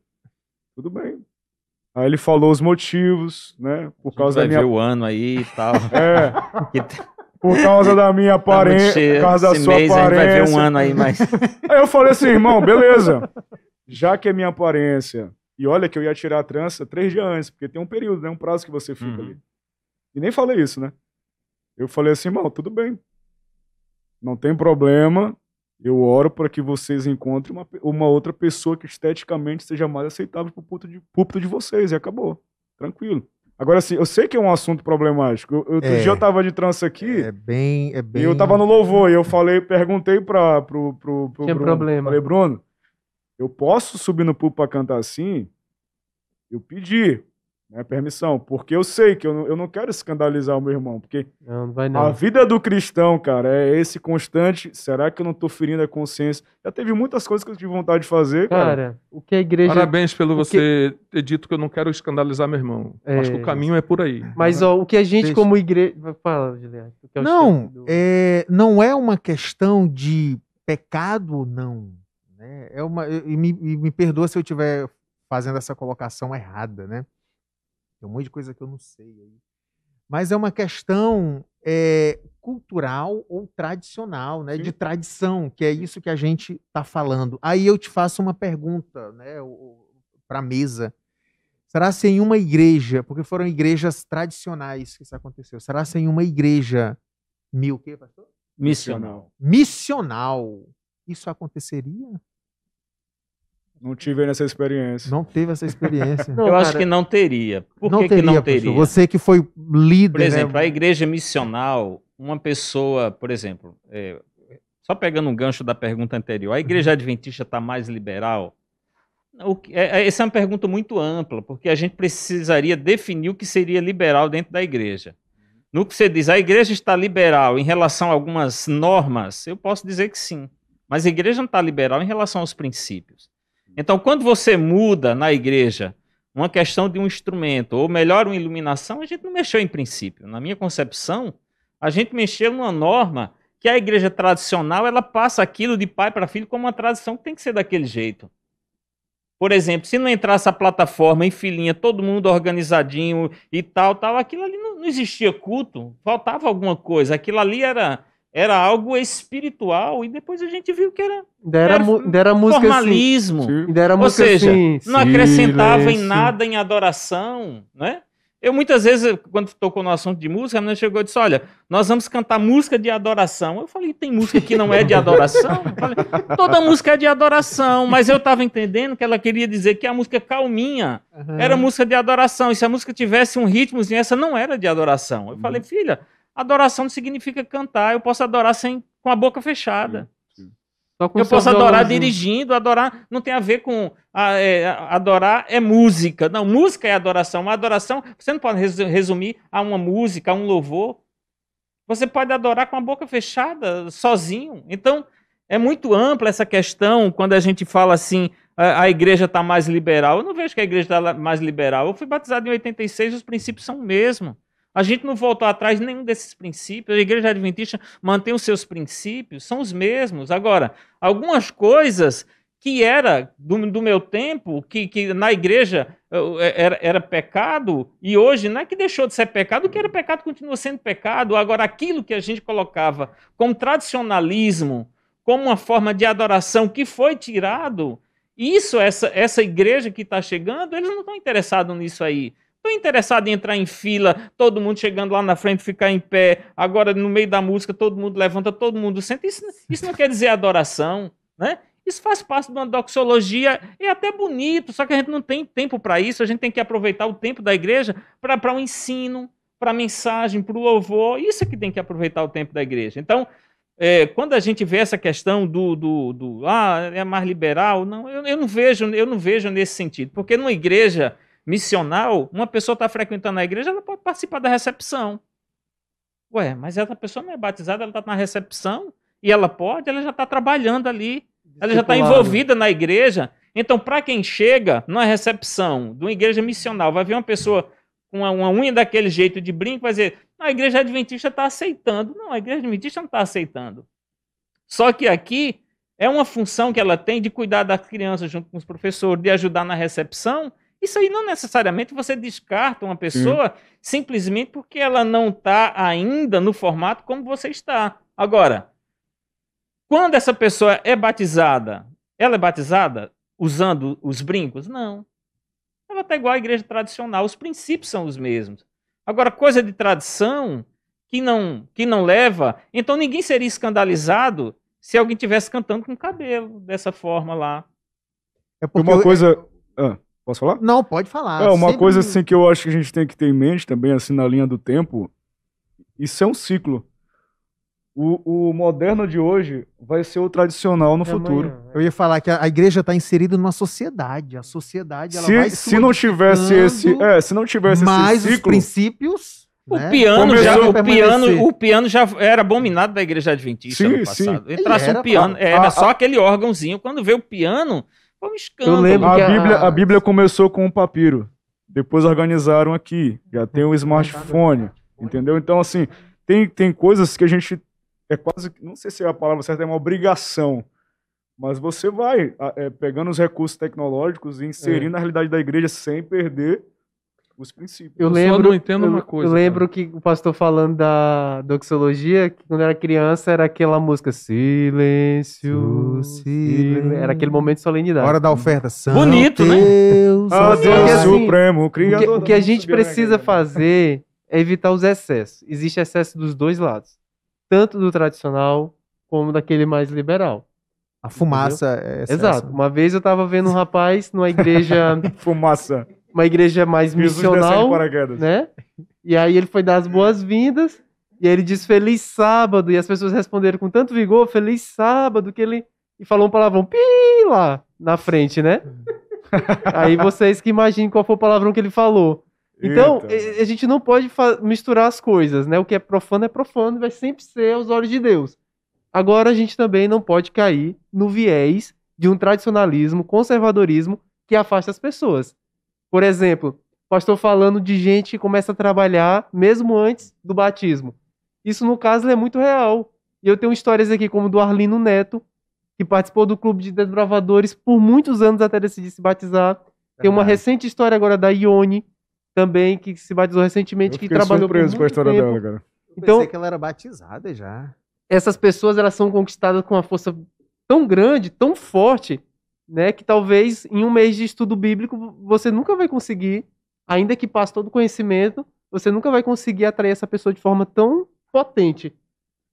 tudo bem. Aí ele falou os motivos, né, por causa da minha... ver o ano aí e tal. <laughs> É, Que t- por causa da minha tá aparência, por causa da sua mês a gente vai ver aparência. um ano aí, mas. Aí eu falei assim, irmão, beleza. Já que é minha aparência, e olha que eu ia tirar a trança três dias antes, porque tem um período, né? Um prazo que você fica Uhum. ali. E nem falei isso, né? Eu falei assim, irmão, tudo bem. Não tem problema. Eu oro para que vocês encontrem uma, uma outra pessoa que esteticamente seja mais aceitável púlpito de, púlpito de vocês. E acabou. Tranquilo. Agora, assim, eu sei que é um assunto problemático. Eu, outro É. dia eu tava de trança aqui. É bem, é bem. E eu tava no louvor e eu falei, perguntei pra, pro, pro, pro Tinha Bruno. problema. Falei, Bruno, eu posso subir no púlpito pra cantar assim? Eu pedi né, permissão, porque eu sei que eu não, eu não quero escandalizar o meu irmão, porque Não, não vai a vida do cristão, cara, é esse constante, será que eu não tô ferindo a consciência? Já teve muitas coisas que eu tive vontade de fazer, cara. Cara, o que a igreja. Parabéns pelo o que- você ter dito que eu não quero escandalizar meu irmão. É. Acho que o caminho é por aí. Mas ó, o que a gente Deixa- como igreja. Fala, Juliano. é Não, do- é, não é uma questão de pecado ou não. Né? É uma, e me, e me perdoa se eu estiver fazendo essa colocação errada, né? Tem um monte de coisa que eu não sei aí. Mas é uma questão é, cultural ou tradicional, né? De tradição, que é isso que a gente está falando. Aí eu te faço uma pergunta, né? Para a mesa. Será se em uma igreja, porque foram igrejas tradicionais que isso aconteceu, será se em uma igreja mil, o quê, pastor? Missional. Missional, isso aconteceria? Não tive nessa experiência. Não teve essa experiência. Não, <laughs> eu acho cara, que não teria. Por não que, teria, que não pastor. teria? Você que foi líder, Por exemplo, né? a igreja missional, uma pessoa, por exemplo, é, só pegando um gancho da pergunta anterior, a igreja Uhum. adventista está mais liberal? O que- é- é- essa é uma pergunta muito ampla, porque a gente precisaria definir o que seria liberal dentro da igreja. No que você diz, a igreja está liberal em relação a algumas normas, eu posso dizer que sim. Mas a igreja não está liberal em relação aos princípios. Então, quando você muda na igreja uma questão de um instrumento, ou melhor, uma iluminação, a gente não mexeu em princípio. Na minha concepção, a gente mexeu numa norma que a igreja tradicional ela passa aquilo de pai para filho como uma tradição que tem que ser daquele jeito. Por exemplo, se não entrasse a plataforma em filinha, todo mundo organizadinho e tal, tal, aquilo ali não, não existia culto, faltava alguma coisa. Aquilo ali era, era algo espiritual e depois a gente viu que era Ainda era, música assim. formalismo. Sim. Ou seja, assim. não acrescentava em silêncio. nada em adoração, né? Eu muitas vezes, quando tocou no assunto de música, a menina chegou e disse: Olha, nós vamos cantar música de adoração. Eu falei: Tem música que não é de adoração? Eu falei, Toda música é de adoração, mas eu estava entendendo que ela queria dizer que a música calminha Aham. era música de adoração. E se a música tivesse um ritmozinho, essa não era de adoração. Eu falei: Filha, adoração não significa cantar. Eu posso adorar sem, com a boca fechada. Só com Eu posso adorar violãozinho. dirigindo, adorar não tem a ver com a- é, adorar é música. Não, música é adoração. Uma adoração, você não pode resu- resumir a uma música, a um louvor. Você pode adorar com a boca fechada, sozinho. Então, é muito ampla essa questão quando a gente fala assim, a, a igreja está mais liberal. Eu não vejo que a igreja está mais liberal. Eu fui batizado em 86, os princípios são o mesmo. A gente não voltou atrás de nenhum desses princípios. A igreja adventista mantém os seus princípios, são os mesmos. Agora, algumas coisas que era do, do meu tempo, que, que na igreja era, era, pecado, e hoje não é que deixou de ser pecado, o que era pecado continua sendo pecado. Agora, aquilo que a gente colocava como tradicionalismo, como uma forma de adoração que foi tirado, isso, essa, essa igreja que está chegando, eles não estão interessados nisso aí. Estou interessado em entrar em fila, todo mundo chegando lá na frente, ficar em pé. Agora, no meio da música, todo mundo levanta, todo mundo senta. Isso, isso não quer dizer adoração, né? Isso faz parte de uma doxologia, é até bonito, só que a gente não tem tempo para isso, a gente tem que aproveitar o tempo da igreja para o um ensino, para a mensagem, para o louvor, isso é que tem que aproveitar o tempo da igreja. Então, é, quando a gente vê essa questão do, do, do ah, é mais liberal, não, eu, eu, não vejo, eu não vejo nesse sentido, porque numa igreja missional, uma pessoa está frequentando a igreja, ela pode participar da recepção. Ué, mas essa pessoa não é batizada, ela está na recepção e ela pode, ela já está trabalhando ali, ela já está envolvida na igreja. Então, para quem chega numa recepção de uma igreja missional, vai ver uma pessoa com uma, uma unha daquele jeito de brinco, vai dizer: a igreja adventista está aceitando. Não, a igreja adventista não está aceitando. Só que aqui é uma função que ela tem de cuidar das crianças junto com os professores, de ajudar na recepção isso aí não necessariamente você descarta uma pessoa Sim. simplesmente porque ela não está ainda no formato como você está. Agora, quando essa pessoa é batizada, ela é batizada usando os brincos? Não. Ela está igual à igreja tradicional, os princípios são os mesmos. Agora, coisa de tradição que não, que não leva, então ninguém seria escandalizado se alguém tivesse cantando com cabelo dessa forma lá. É porque uma coisa. Ah. Posso falar? Não, pode falar. É, uma Sempre... coisa assim que eu acho que a gente tem que ter em mente também, assim, na linha do tempo, isso é um ciclo. O, o moderno de hoje vai ser o tradicional no é futuro. Amanhã, é. Eu ia falar que a, a igreja está inserida numa sociedade. A sociedade ela se, vai se não tivesse esse, é, se não tivesse mais esse ciclo, os princípios o, né? piano já, o, piano, o piano já era abominado da igreja adventista sim, no passado. Sim. Entrasse um piano, era a, só a, aquele órgãozinho. Quando vê o piano, foi um escândalo. Eu lembro a, Bíblia, a... a Bíblia começou com um papiro. Depois organizaram aqui. Já tem o smartphone. Entendeu? Então, assim, tem, tem coisas que a gente. É quase. Não sei se é a palavra certa, é uma obrigação. Mas você vai é, pegando os recursos tecnológicos e inserindo é. na realidade da igreja sem perder os princípios. Eu, lembro, eu não entendo eu, uma coisa. Eu lembro cara. que o pastor falando da doxologia, que quando era criança era aquela música Silêncio, silêncio. Era aquele momento de solenidade. Hora da oferta. Santo Bonito, né? Deus, ah, Deus assim, Supremo, Criador. O que, o que a gente precisa fazer é evitar os excessos. Existe excesso dos dois lados. Tanto do tradicional como daquele mais liberal. A fumaça Entendeu? é excesso. Exato. Uma vez eu tava vendo um rapaz numa igreja. <laughs> fumaça uma igreja mais missional, né? E aí ele foi dar as boas-vindas e aí ele disse feliz sábado e as pessoas responderam com tanto vigor feliz sábado que ele e falou um palavrão pi lá na frente, né? <laughs> aí vocês que imaginem qual foi o palavrão que ele falou. Então, Eita. a gente não pode misturar as coisas, né? O que é profano é profano e vai sempre ser aos olhos de Deus. Agora, a gente também não pode cair no viés de um tradicionalismo, conservadorismo que afasta as pessoas. Por exemplo, pastor falando de gente que começa a trabalhar mesmo antes do batismo. Isso, no caso, é muito real. E eu tenho histórias aqui, como do Arlino Neto, que participou do clube de desbravadores por muitos anos até decidir se batizar. Tem uma recente história agora da Ione, também, que se batizou recentemente, que trabalhou por muito com a história tempo. dela, cara. Então, pensei que ela era batizada já. Essas pessoas, elas são conquistadas com uma força tão grande, tão forte, né? Que talvez em um mês de estudo bíblico você nunca vai conseguir, ainda que passe todo o conhecimento, você nunca vai conseguir atrair essa pessoa de forma tão potente.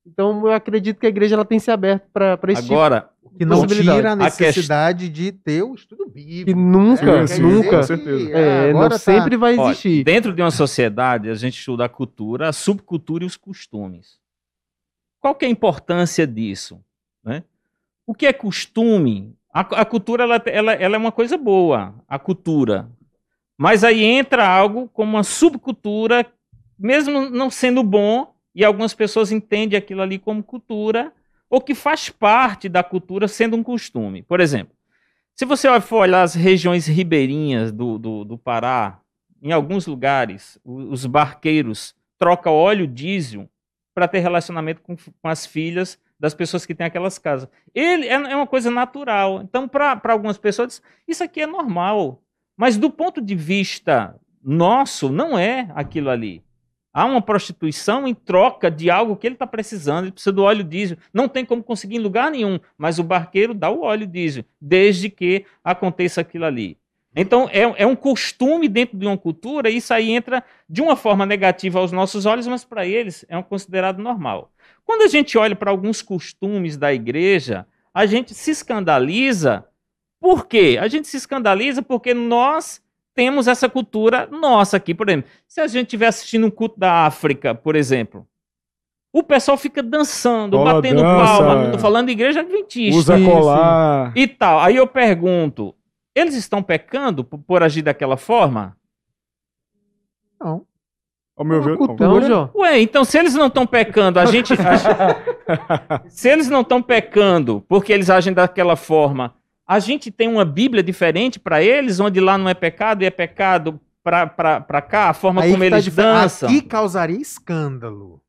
Então eu acredito que a igreja ela tem se aberto para esse tipo Agora, tipo que não tira a necessidade a de ter o estudo bíblico. Que nunca, sim, nunca, com certeza. É, não tá... sempre vai existir. Olha, dentro de uma sociedade, a gente estuda a cultura, a subcultura e os costumes. Qual que é a importância disso? Né? O que é costume a, a cultura ela, ela, ela é uma coisa boa, a cultura. Mas aí entra algo como uma subcultura, mesmo não sendo bom, e algumas pessoas entendem aquilo ali como cultura, ou que faz parte da cultura sendo um costume. Por exemplo, se você for olhar as regiões ribeirinhas do, do, do Pará, em alguns lugares, os barqueiros trocam óleo diesel para ter relacionamento com, com as filhas das pessoas que têm aquelas casas. Ele é, é uma coisa natural. Então, para algumas pessoas, isso aqui é normal. Mas do ponto de vista nosso, não é aquilo ali. Há uma prostituição em troca de algo que ele está precisando. Ele precisa do óleo diesel. Não tem como conseguir em lugar nenhum, mas o barqueiro dá o óleo diesel, desde que aconteça aquilo ali. Então, é, é um costume dentro de uma cultura, e isso aí entra de uma forma negativa aos nossos olhos, mas para eles é um considerado normal. Quando a gente olha para alguns costumes da igreja, a gente se escandaliza. Por quê? A gente se escandaliza porque nós temos essa cultura nossa aqui. Por exemplo, se a gente estiver assistindo um culto da África, por exemplo, o pessoal fica dançando, Rola batendo dança, palma. Não é. tô falando de igreja adventista Usa colar. e tal. Aí eu pergunto, eles estão pecando por, por agir daquela forma? Não. Ao meu ver, não. Então, Jó, Ué, então se eles não estão pecando, a gente. <laughs> se eles não estão pecando porque eles agem daquela forma, a gente tem uma Bíblia diferente para eles, onde lá não é pecado e é pecado para cá, a forma Aí como tá eles dif- dançam. Aqui causaria escândalo.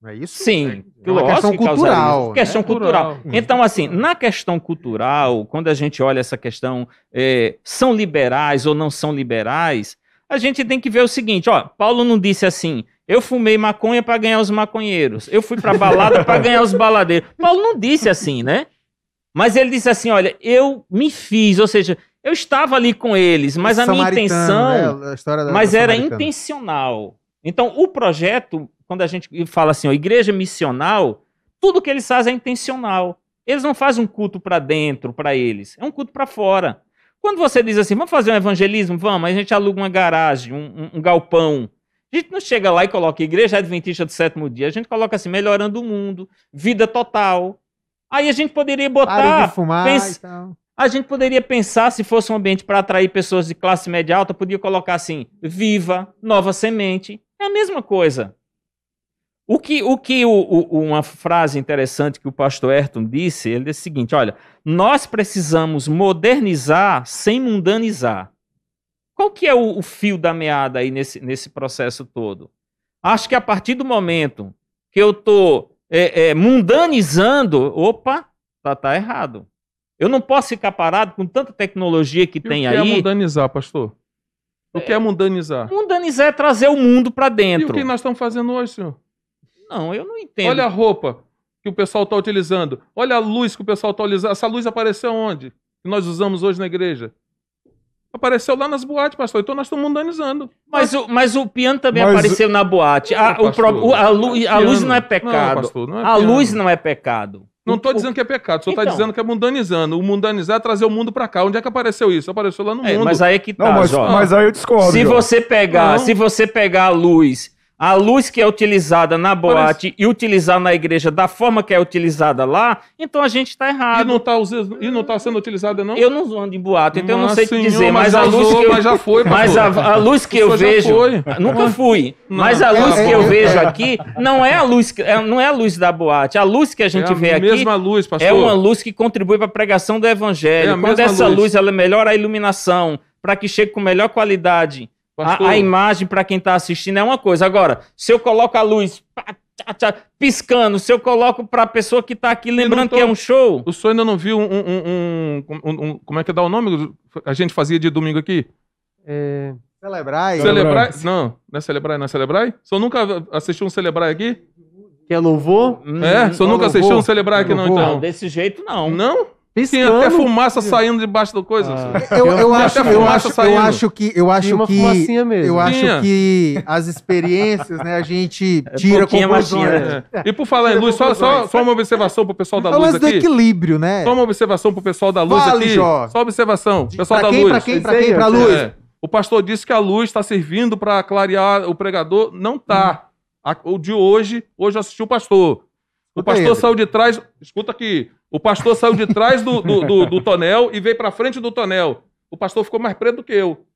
Não é isso? Sim, É uma lógico questão cultural, né? Questão cultural. Cultural. Então, assim, na questão cultural, quando a gente olha essa questão, é, são liberais ou não são liberais, a gente tem que ver o seguinte, ó, Paulo não disse assim, eu fumei maconha para ganhar os maconheiros, eu fui pra balada para ganhar os baladeiros. <laughs> Paulo não disse assim, né? Mas ele disse assim, olha, eu me fiz, ou seja, eu estava ali com eles, mas a minha intenção né? A mas era intencional. Então, o projeto, quando a gente fala assim, ó, igreja missional, tudo que eles fazem é intencional. Eles não fazem um culto para dentro, para eles. É um culto para fora. Quando você diz assim, vamos fazer um evangelismo? Vamos, a gente aluga uma garagem, um, um- um galpão. A gente não chega lá e coloca igreja adventista do sétimo dia. A gente coloca assim, melhorando o mundo, vida total. Aí a gente poderia botar de fumar pensa- e tal. a gente poderia pensar, se fosse um ambiente para atrair pessoas de classe média alta, podia colocar assim: viva, nova semente. É a mesma coisa. O que, o que o- o- uma frase interessante que o pastor Ayrton disse, ele disse o seguinte: olha, nós precisamos modernizar sem mundanizar. Qual que é o, o fio da meada aí nesse, nesse processo todo? Acho que a partir do momento que eu estou mundanizando, opa, tá, tá errado. Eu não posso ficar parado com tanta tecnologia que E tem o que é aí. mundanizar, pastor? O que é mundanizar? Mundanizar é trazer o mundo para E dentro. o que nós estamos fazendo hoje, senhor? Não, eu não entendo. Olha a roupa que o pessoal está utilizando. Olha a luz que o pessoal está utilizando. Essa luz apareceu onde? Que nós usamos hoje na igreja. Apareceu lá nas boates, pastor. Então nós estamos mundanizando. mas, o, mas o piano também Mas- apareceu na boate. A, o pro- pastor. o- a, lu- a luz Piano. não é pecado. Não, pastor, não é a piano. luz não é pecado. Não estou dizendo que é pecado, só está Então. dizendo que é mundanizando. O mundanizar é trazer o mundo para cá. Onde é que apareceu isso? Apareceu lá no É, mundo. mas aí é que tá, Não, mas, Jó. mas aí eu discordo. Se Jó. você pegar, Não. se você pegar a luz, a luz que é utilizada na boate e utilizar na igreja da forma que é utilizada lá, então a gente está E errado. não está e não tá sendo utilizada, não? Eu não ando em boate, então eu não Mas, sei te senhor, dizer, mas mas, a luz que eu, mas já foi, <laughs> mas a, a luz que eu vejo, foi. nunca fui, Não. mas a luz É, que é, eu é, vejo é. aqui não é a luz, que- é- não é a luz da boate, a luz que a gente é vê a aqui mesma luz, é uma luz que contribui para a pregação do evangelho. Quando essa luz. luz ela melhora a iluminação para que chegue com melhor qualidade Pastor, a, a imagem para quem está assistindo é uma coisa. Agora, se eu coloco a luz pá, tchá, tchá, piscando, se eu coloco para a pessoa que está aqui lembrando tô- que é um show, O senhor ainda não viu um, um- um- um- um- Como é que dá o nome? A gente fazia de domingo aqui? é, Celebrar. e- Celebrar. Celebrar? Não, não é celebrar, não é celebrar? O senhor nunca assistiu um celebrar aqui? que é louvor? É? O senhor nunca louvor. assistiu um celebrar aqui, não, Louvor. não, então? desse jeito não. Não? Tem Piscando. até fumaça saindo debaixo da coisa. Ah, Eu, eu acho, eu acho, eu acho que, eu acho uma que, fumacinha mesmo. eu acho Tinha. que as experiências, né, a gente <laughs> É tira pouquinha conclusões. machinha, É. E por falar em luz, só, só, só uma observação pro pessoal da É luz do aqui. equilíbrio, né? Só uma observação pro pessoal da luz Fale, aqui. Jó. Só observação. Pessoal pra da quem, luz. pra quem, aí, quem, pra ó. luz? É. O pastor disse que a luz está servindo para clarear o pregador. Não tá. A- O de hoje, hoje eu assisti o pastor. O pastor saiu de trás. Escuta aqui. O pastor saiu de trás do, do, do- do tonel e veio para frente do tonel. O pastor ficou mais preto do que eu.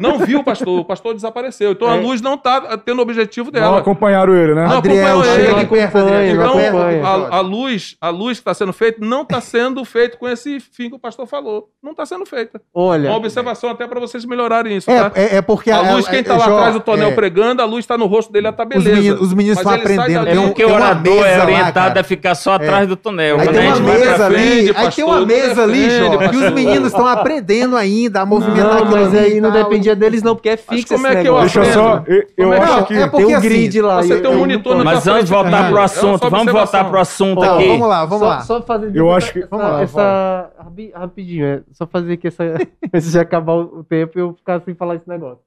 Não viu o pastor, o pastor desapareceu. Então a É. luz não está tendo o objetivo Não dela. acompanharam ele, né? Não, Adriel, acompanhou chega ele. perto, não Então, a, a luz, a luz que está sendo feita não está sendo feita com esse fim que o pastor falou. Não está sendo feita. Olha, Uma observação até para vocês melhorarem isso, É, tá? é, é porque A luz, quem tá lá Jó, atrás do tonel é, pregando, a luz está no rosto dele, tá Os beleza. meninos, os meninos estão aprendendo. um, porque tem o uma orador mesa é lá, orientado cara. a ficar só atrás do tonel. Aí tem uma mesa ali, aí tem uma mesa ali, Jó, que os meninos estão aprendendo ainda a movimentar não, aquilo ali dependia deles não, porque é fixo como é que eu. Deixa eu só. Eu, é que- acho que. é Tem um assim, grid lá. Você tem um monitor na Mas vamos frente, voltar pro assunto. Vamos voltar pro assunto aqui. vamos lá, vamos lá. Só fazer Eu acho que- essa, Vamos lá, essa- rapi- rapidinho, é só fazer aqui essa <laughs> antes de acabar o tempo e eu ficar sem falar esse negócio.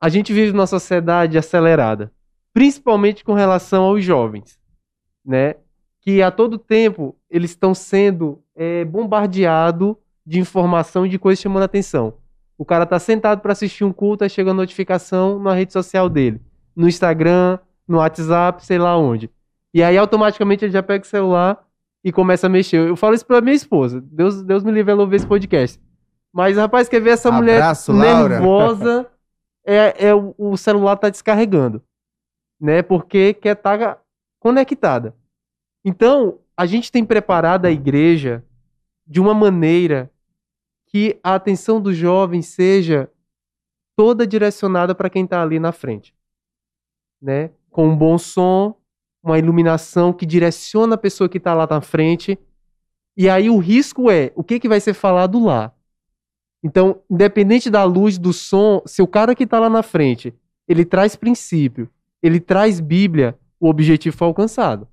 A gente vive numa sociedade acelerada, principalmente com relação aos jovens, né? Que a todo tempo eles estão sendo é, bombardeados de informação e de coisas chamando a atenção. O cara tá sentado para assistir um culto, aí chega a notificação na rede social dele, no Instagram, no WhatsApp, sei lá onde. E aí automaticamente ele já pega o celular e começa a mexer. Eu falo isso pra minha esposa. Deus, Deus me livre ela ouvir esse podcast. Mas, rapaz, quer ver essa Abraço, mulher Laura. nervosa? <laughs> É, é o, o celular tá descarregando. Né? Porque quer estar conectada. Então, a gente tem preparado a igreja de uma maneira que a atenção do jovem seja toda direcionada para quem está ali na frente, né? Com um bom som, uma iluminação que direciona a pessoa que está lá na frente. E aí o risco é o que, que vai ser falado lá. Então, independente da luz, do som, se o cara que está lá na frente ele traz princípio, ele traz Bíblia, o objetivo foi alcançado.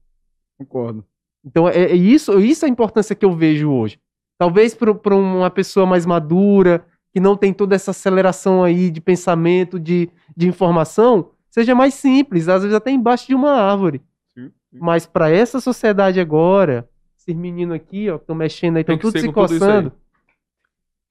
Concordo. Então, é, é isso, isso é a importância que eu vejo hoje. Talvez para uma pessoa mais madura, que não tem toda essa aceleração aí de pensamento, de, de informação, seja mais simples, às vezes até embaixo de uma árvore. Sim, sim. Mas para essa sociedade agora, esses meninos aqui, ó, que estão mexendo aí, estão tudo se coçando,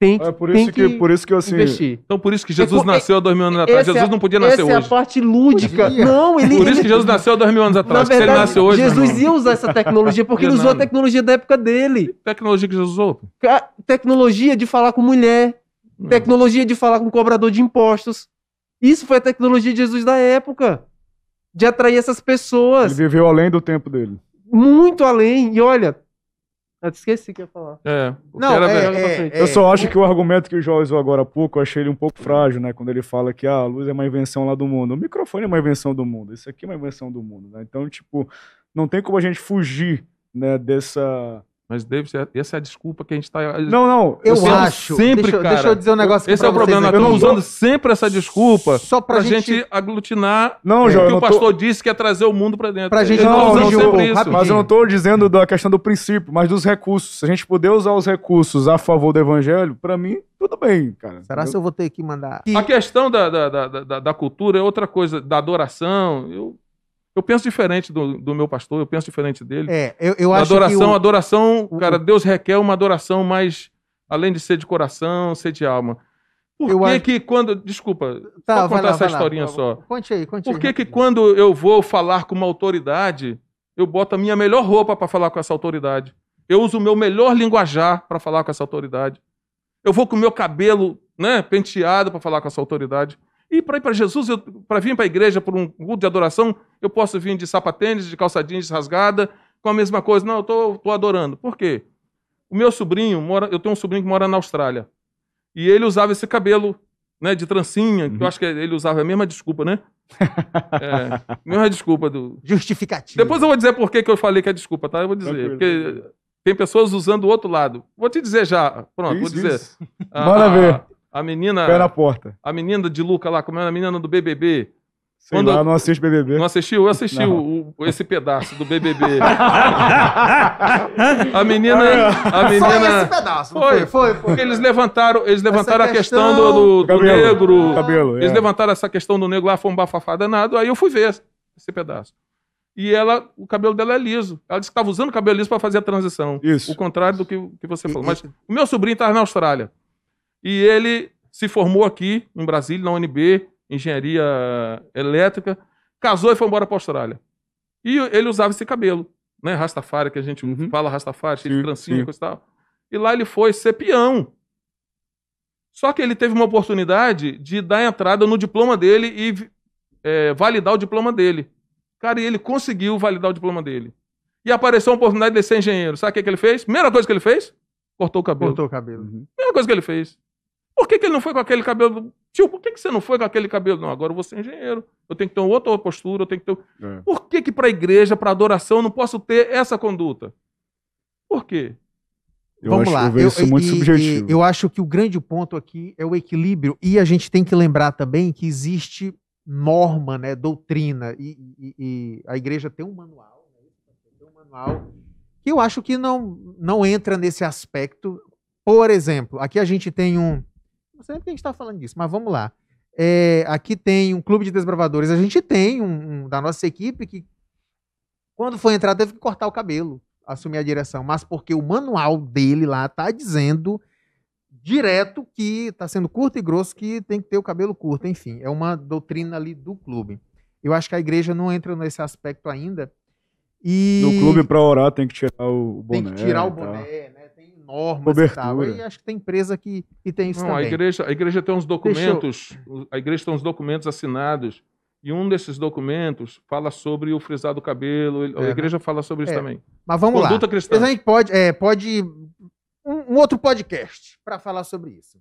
tem que, É por tem isso que, por isso que assim. investir. Então por isso que Jesus É, nasceu há dois mil anos atrás. essa é Jesus a- não podia nascer Essa é a hoje. parte lúdica. Podia. Não, ele, Por isso ele- que Jesus nasceu há dois mil anos na atrás. Se ele verdade, nasce hoje, meu Jesus ia usar essa tecnologia porque ele usou a não. tecnologia da época dele. tecnologia que Jesus usou. A tecnologia de falar com mulher, Hum. tecnologia de falar com cobrador de impostos. Isso foi a tecnologia de Jesus da época. De atrair essas Ele pessoas. viveu além do tempo dele. Muito além. E olha, eu esqueci o que eu ia falar. É. Não, era é, é, é, Eu só acho que o argumento que o Jó usou agora há pouco, eu achei ele um pouco frágil, né? Quando ele fala que ah, a luz é uma invenção lá do mundo. O microfone é uma invenção do mundo. Isso aqui é uma invenção do mundo, né? Então, tipo, não tem como a gente fugir, né, dessa... Mas, David, essa é a desculpa que a gente está. Não, não. Eu Eu acho. sempre, deixa, eu- cara. deixa eu dizer um negócio aqui Esse é o problema. Nós estamos usando sempre essa desculpa Só pra, pra gente, gente aglutinar Não, o Jó, que eu o não tô... pastor disse que é trazer o mundo pra dentro. Pra gente não tá isso. rapidinho. Mas eu não estou dizendo da questão do princípio, mas dos recursos. Se a gente puder usar os recursos a favor do evangelho, pra mim, tudo bem, cara. Será se eu vou ter que mandar? A questão da, da, da, da, da cultura é outra coisa, da adoração. Eu, eu penso diferente do, do meu pastor, eu penso diferente dele. É, eu, eu A acho adoração, que o- adoração, cara, Deus requer uma adoração mais, além de ser de coração, ser de alma. Por Eu que acho- que quando, desculpa, Tá, vai contar lá, essa lá, historinha favor. só. Conte aí, conte Por aí. que que rapidinho. quando eu vou falar com uma autoridade, eu boto a minha melhor roupa para falar com essa autoridade? Eu uso o meu melhor linguajar para falar com essa autoridade. Eu vou com o meu cabelo, né, penteado para falar com essa autoridade. E para ir para Jesus, para vir para a igreja por um culto de adoração, eu posso vir de sapatênis, de calça jeans rasgada, com a mesma coisa. Não, eu tô, tô adorando. Por quê? O meu sobrinho mora, eu tenho um sobrinho que mora na Austrália. E ele usava esse cabelo, né, de trancinha, que eu acho que ele usava a mesma desculpa, né? <laughs> É, mesma desculpa do. Justificativa. Depois eu vou dizer por que que eu falei que é desculpa, tá? Eu vou dizer. Tranquilo, Porque tem pessoas usando o outro lado. Vou te dizer já. Pronto, vou Isso, dizer. isso. A- Manda a- ver. A menina, Pé na porta. a menina de Luca lá, como é a menina do BBB. Sei Quando- lá, não assiste BBB. Não assistiu? Eu assisti o- o- esse pedaço do BBB. <laughs> A menina, a Só esse menina, pedaço. não Foi. Foi, foi, foi. porque eles levantaram, eles levantaram a questão questão do, do- do Cabelo. negro. Cabelo, Eles é. levantaram essa questão do negro lá, foi um bafafá danado. Aí eu fui ver esse pedaço. E ela, o cabelo dela é liso. Ela disse que estava usando o cabelo liso para fazer a transição. Isso. O contrário do que, que você falou. Mas o meu sobrinho estava na Austrália. E ele se formou aqui, em Brasília, na UNB, engenharia elétrica, casou e foi embora para a Austrália. E ele usava esse cabelo, né? Rastafari, que a gente Uhum. fala Rastafari, cheio de trancinha, e tal. E lá ele foi ser peão. Só que ele teve uma oportunidade de dar entrada no diploma dele e é, validar o diploma dele. Cara, e ele conseguiu validar o diploma dele. E apareceu a oportunidade de ser engenheiro. Sabe o que, que ele fez? Primeira coisa que ele fez? Cortou o cabelo. Cortou o cabelo. Primeira coisa que ele fez. Por que, que ele não foi com aquele cabelo? Tio, por que, que você não foi com aquele cabelo? Não, agora eu vou ser engenheiro. Eu tenho que ter outra postura, eu tenho que ter. É. Por que, que para a igreja, para adoração, eu não posso ter essa conduta? Por quê? Eu Vamos acho, lá. Eu vejo isso muito e- subjetivo. e eu acho que o grande ponto aqui é o equilíbrio. E a gente tem que lembrar também que existe norma, né, doutrina. E, e- e a igreja tem um manual, né, tem um manual que eu acho que não, não entra nesse aspecto. Por exemplo, aqui a gente tem um. Não sei nem porque a gente está falando disso, mas vamos lá. É, aqui tem um clube de desbravadores. A gente tem um, um da nossa equipe que, quando foi entrar, teve que cortar o cabelo assumir a direção, mas porque o manual dele lá tá dizendo direto que tá sendo curto e grosso que tem que ter o cabelo curto, enfim, é uma doutrina ali do clube. Eu acho que a igreja não entra nesse aspecto ainda. E No clube, pra orar, tem que tirar o boné. tem que tirar o boné, né? Normas e tal. Cobertura. E acho que tem empresa que, que tem isso Não, a também. igreja, a igreja tem uns documentos, a igreja tem uns documentos assinados, e um desses documentos fala sobre o frisar do cabelo, ele- a É. igreja fala sobre isso É. também. Mas vamos Conduta lá. cristã. Mas a gente pode, é, pode um, um outro podcast para falar sobre isso.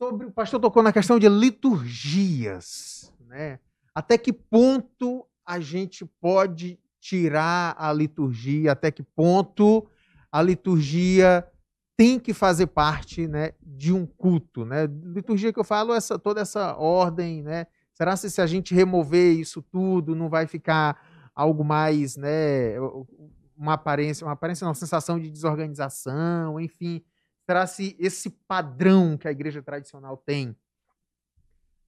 Sobre o pastor tocou na questão de liturgias, né? Até que ponto a gente pode tirar a liturgia? Até que ponto a liturgia tem que fazer parte, né, de um culto, né? Liturgia que eu falo essa toda essa ordem, né? Será que se a gente remover isso tudo não vai ficar algo mais, né, uma aparência, uma aparência, uma sensação de desorganização, enfim. Será se esse padrão que a igreja tradicional tem,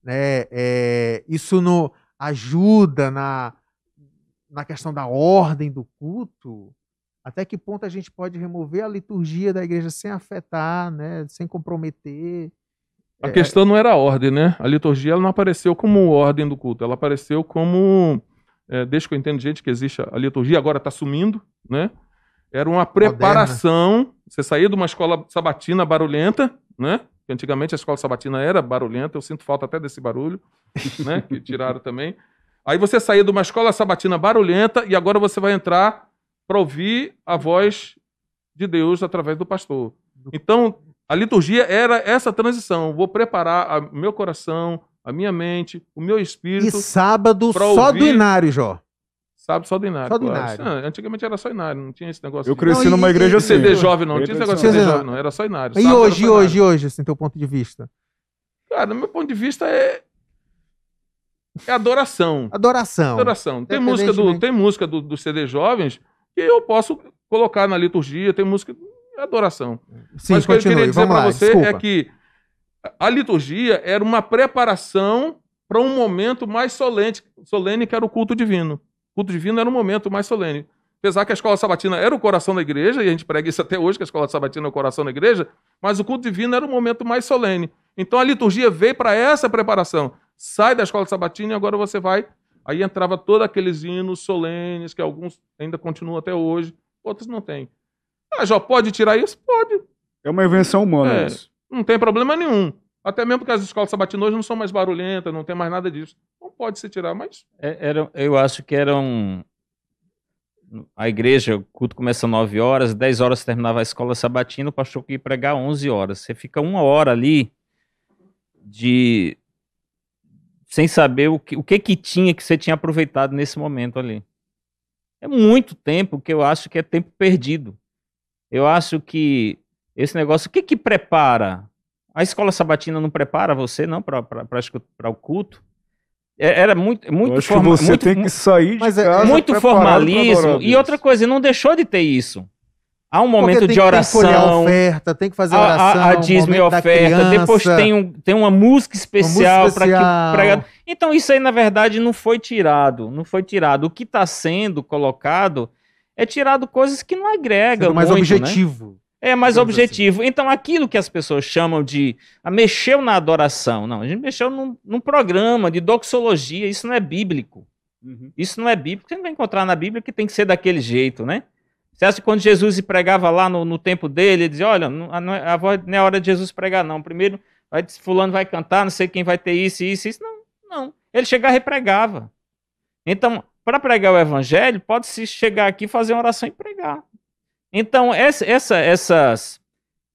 né, é, isso não ajuda na, na questão da ordem do culto? Até que ponto a gente pode remover a liturgia da igreja sem afetar, né, sem comprometer? A É, questão não era a ordem, né? A liturgia ela não apareceu como ordem do culto, ela apareceu como, é, desde que eu entendo gente que existe a liturgia, agora está sumindo, né? Era uma preparação, você saía de uma escola sabatina barulhenta, né? Que antigamente a escola sabatina era barulhenta, eu sinto falta até desse barulho, né? Que tiraram também. Aí você saía de uma escola sabatina barulhenta e agora você vai entrar para ouvir a voz de Deus através do pastor. Então, a liturgia era essa transição. Vou preparar o meu coração, a minha mente, o meu E espírito. sábado pra só do ouvir- Inário, Jó. Sabe, só do Inário. Só do claro. Inário. Ah, antigamente era só Inário, não tinha esse negócio Eu de cresci Não, e- numa igreja e- assim. CD jovem, não. Não tinha esse negócio de. CD jovem, não. Era só Inário. E Sábado hoje, hoje, Inário. hoje, assim, teu ponto de vista? Cara, do meu ponto de vista é. É adoração. Adoração. Adoração. Tem música, do, tem música do, do CD jovens que eu posso colocar na liturgia, tem música. É adoração. Sim, Mas o que eu queria dizer para você desculpa. é que a liturgia era uma preparação para um momento mais solene, solene, que era o culto divino. O culto divino era um momento mais solene. Apesar que a escola sabatina era o coração da igreja, e a gente prega isso até hoje, que a escola sabatina é o coração da igreja, mas o culto divino era o momento mais solene. Então a liturgia veio para essa preparação. Sai da escola sabatina e agora você vai. Aí entrava todos aqueles hinos solenes, que alguns ainda continuam até hoje, outros não têm. Ah, já pode tirar isso? Pode. É uma invenção humana É. isso. Não tem problema nenhum. Até mesmo porque as escolas sabatinas hoje não são mais barulhentas, não tem mais nada disso. Não pode se tirar, mas É, era, eu acho que eram. A igreja, o culto começa às 9 horas, 10 horas terminava a escola sabatina, o pastor que ia pregar 11 horas. Você fica uma hora ali de. Sem saber o que, o que que tinha que você tinha aproveitado nesse momento ali. É muito tempo que eu acho que é tempo perdido. Eu acho que esse negócio, o que que prepara? A escola sabatina não prepara você, não, para o culto? É- Era muito, Eu muito que forma- você muito- tem que sair de Mas é- casa muito formalismo. E outra coisa, não deixou de ter isso. Há um momento tem de que- Tem que a oração, oferta, tem que fazer a, oração. a, a o dízimo e oferta, depois tem, um, tem uma música especial para que especial. pregador. Então, isso aí, na verdade, não foi tirado. Não foi tirado. O que está sendo colocado é tirado coisas que não agregam. sendo mais muito, né? objetivo. É mais assim. objetivo. Então, aquilo que as pessoas chamam de ah, mexeu na adoração. Não, a gente mexeu num, num programa de doxologia. Isso não é bíblico. Uhum. Isso não é bíblico. Você não vai encontrar na Bíblia que tem que ser daquele jeito, né? Você acha que quando Jesus pregava lá no, no tempo dele, ele dizia: Olha, não, é, a voz- não é hora de Jesus pregar, não. Primeiro vai, fulano vai cantar, não sei quem vai ter isso, isso, isso. Não, não. Ele chegava e pregava. Então, para pregar o evangelho, pode-se chegar aqui, fazer uma oração e pregar. Então, essa, essa, essas,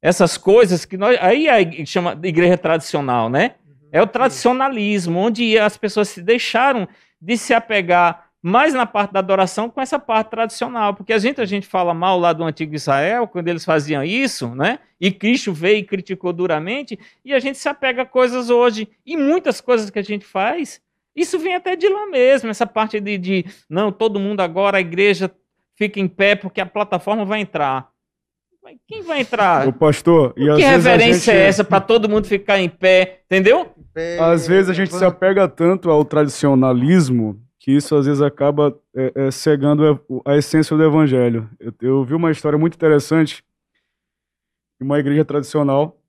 essas coisas que nós. Aí a chama de igreja tradicional, né? É o tradicionalismo, onde as pessoas se deixaram de se apegar mais na parte da adoração com essa parte tradicional. Porque a gente, a gente fala mal lá do antigo Israel, quando eles faziam isso, né? E Cristo veio e criticou duramente, e a gente se apega a coisas hoje. E muitas coisas que a gente faz, isso vem até de lá mesmo, essa parte de, de não, todo mundo agora, a igreja fica em pé porque a plataforma vai entrar. Quem vai entrar? <laughs> O pastor. E que reverência gente... é essa para todo mundo ficar em pé? Entendeu? Às vezes a gente se apega tanto ao tradicionalismo que isso às vezes acaba é, é, cegando a essência do evangelho. Eu, eu vi uma história muito interessante em uma igreja tradicional.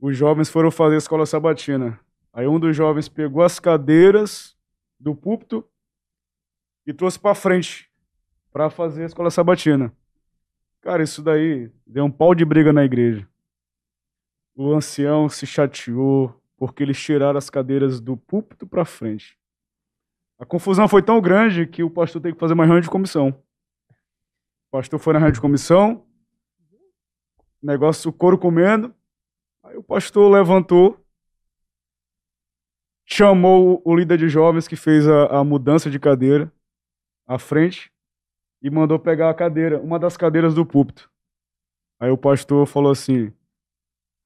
Os jovens foram fazer a escola sabatina. Aí um dos jovens pegou as cadeiras do púlpito e trouxe para frente para fazer a escola sabatina. Cara, isso daí deu um pau de briga na igreja. O ancião se chateou porque eles tiraram as cadeiras do púlpito para frente. A confusão foi tão grande que o pastor teve que fazer uma reunião de comissão. O pastor foi na reunião de comissão, negócio, o couro comendo. Aí o pastor levantou, chamou o líder de jovens que fez a, a mudança de cadeira à frente e mandou pegar a cadeira, uma das cadeiras do púlpito. Aí o pastor falou assim: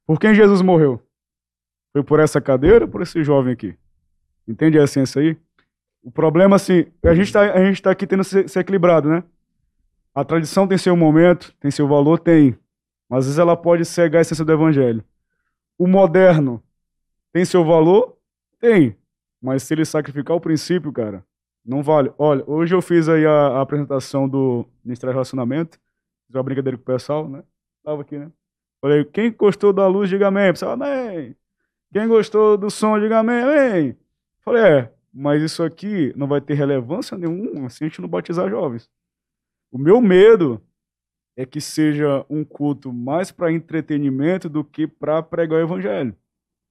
Por quem Jesus morreu? Foi por essa cadeira ou por esse jovem aqui? Entende a essência aí? O problema, assim, a gente está tá aqui tendo ser, ser equilibrado, né? A tradição tem seu momento, tem seu valor, tem. Mas às vezes ela pode cegar a essência do evangelho. O moderno tem seu valor? Tem. Mas se ele sacrificar o princípio, cara, não vale. Olha, hoje eu fiz aí a, a apresentação do Ministério de Relacionamento. Fiz uma brincadeira com o pessoal, né? Tava aqui, né? Falei, quem gostou da luz, diga amém. Pessoal, amém. Quem gostou do som, diga amém, amém. Falei, é, mas isso aqui não vai ter relevância nenhuma se a gente não batizar jovens. O meu medo é que seja um culto mais para entretenimento do que para pregar o evangelho.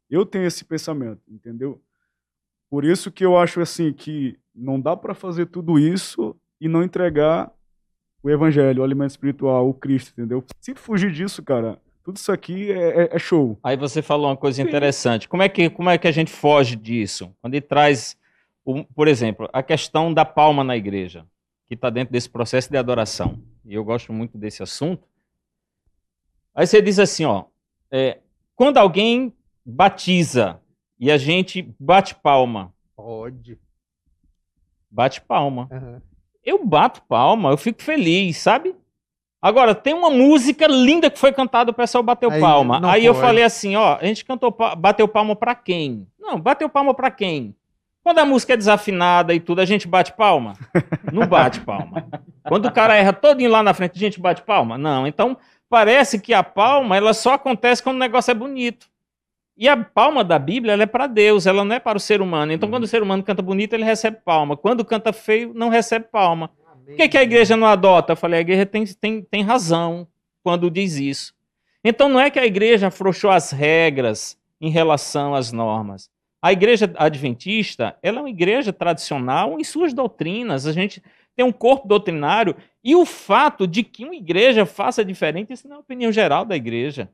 Eu tenho esse pensamento, entendeu? Por isso que eu acho assim que não dá para fazer tudo isso e não entregar o evangelho, o alimento espiritual, o Cristo, entendeu? Se fugir disso, cara, tudo isso aqui é, é, é show. Aí você falou uma coisa interessante. Como é que como é que a gente foge disso? Quando ele traz, por exemplo, a questão da palma na igreja, que está dentro desse processo de adoração. E eu gosto muito desse assunto. Aí você diz assim, ó, é, quando alguém batiza e a gente bate palma. Pode. Bate palma. Uhum. Eu bato palma, eu fico feliz, sabe? Agora, tem uma música linda que foi cantada, o pessoal bateu Aí, palma. Aí pode. eu falei assim, ó, a gente cantou, bateu palma pra quem? Não, bateu palma pra quem? Quando a música é desafinada e tudo, a gente bate palma? Não <laughs> bate palma. Quando o cara erra todinho lá na frente, a gente bate palma? Não. Então, parece que a palma, ela só acontece quando o negócio é bonito. E a palma da Bíblia ela é para Deus, ela não é para o ser humano. Então, quando o ser humano canta bonito, ele recebe palma. Quando canta feio, não recebe palma. Por que, que a igreja não adota? Eu falei, a igreja tem, tem, tem razão quando diz isso. Então, não é que a igreja afrouxou as regras em relação às normas. A igreja adventista, ela é uma igreja tradicional em suas doutrinas. A gente tem um corpo doutrinário e o fato de que uma igreja faça diferente, isso não é a opinião geral da igreja.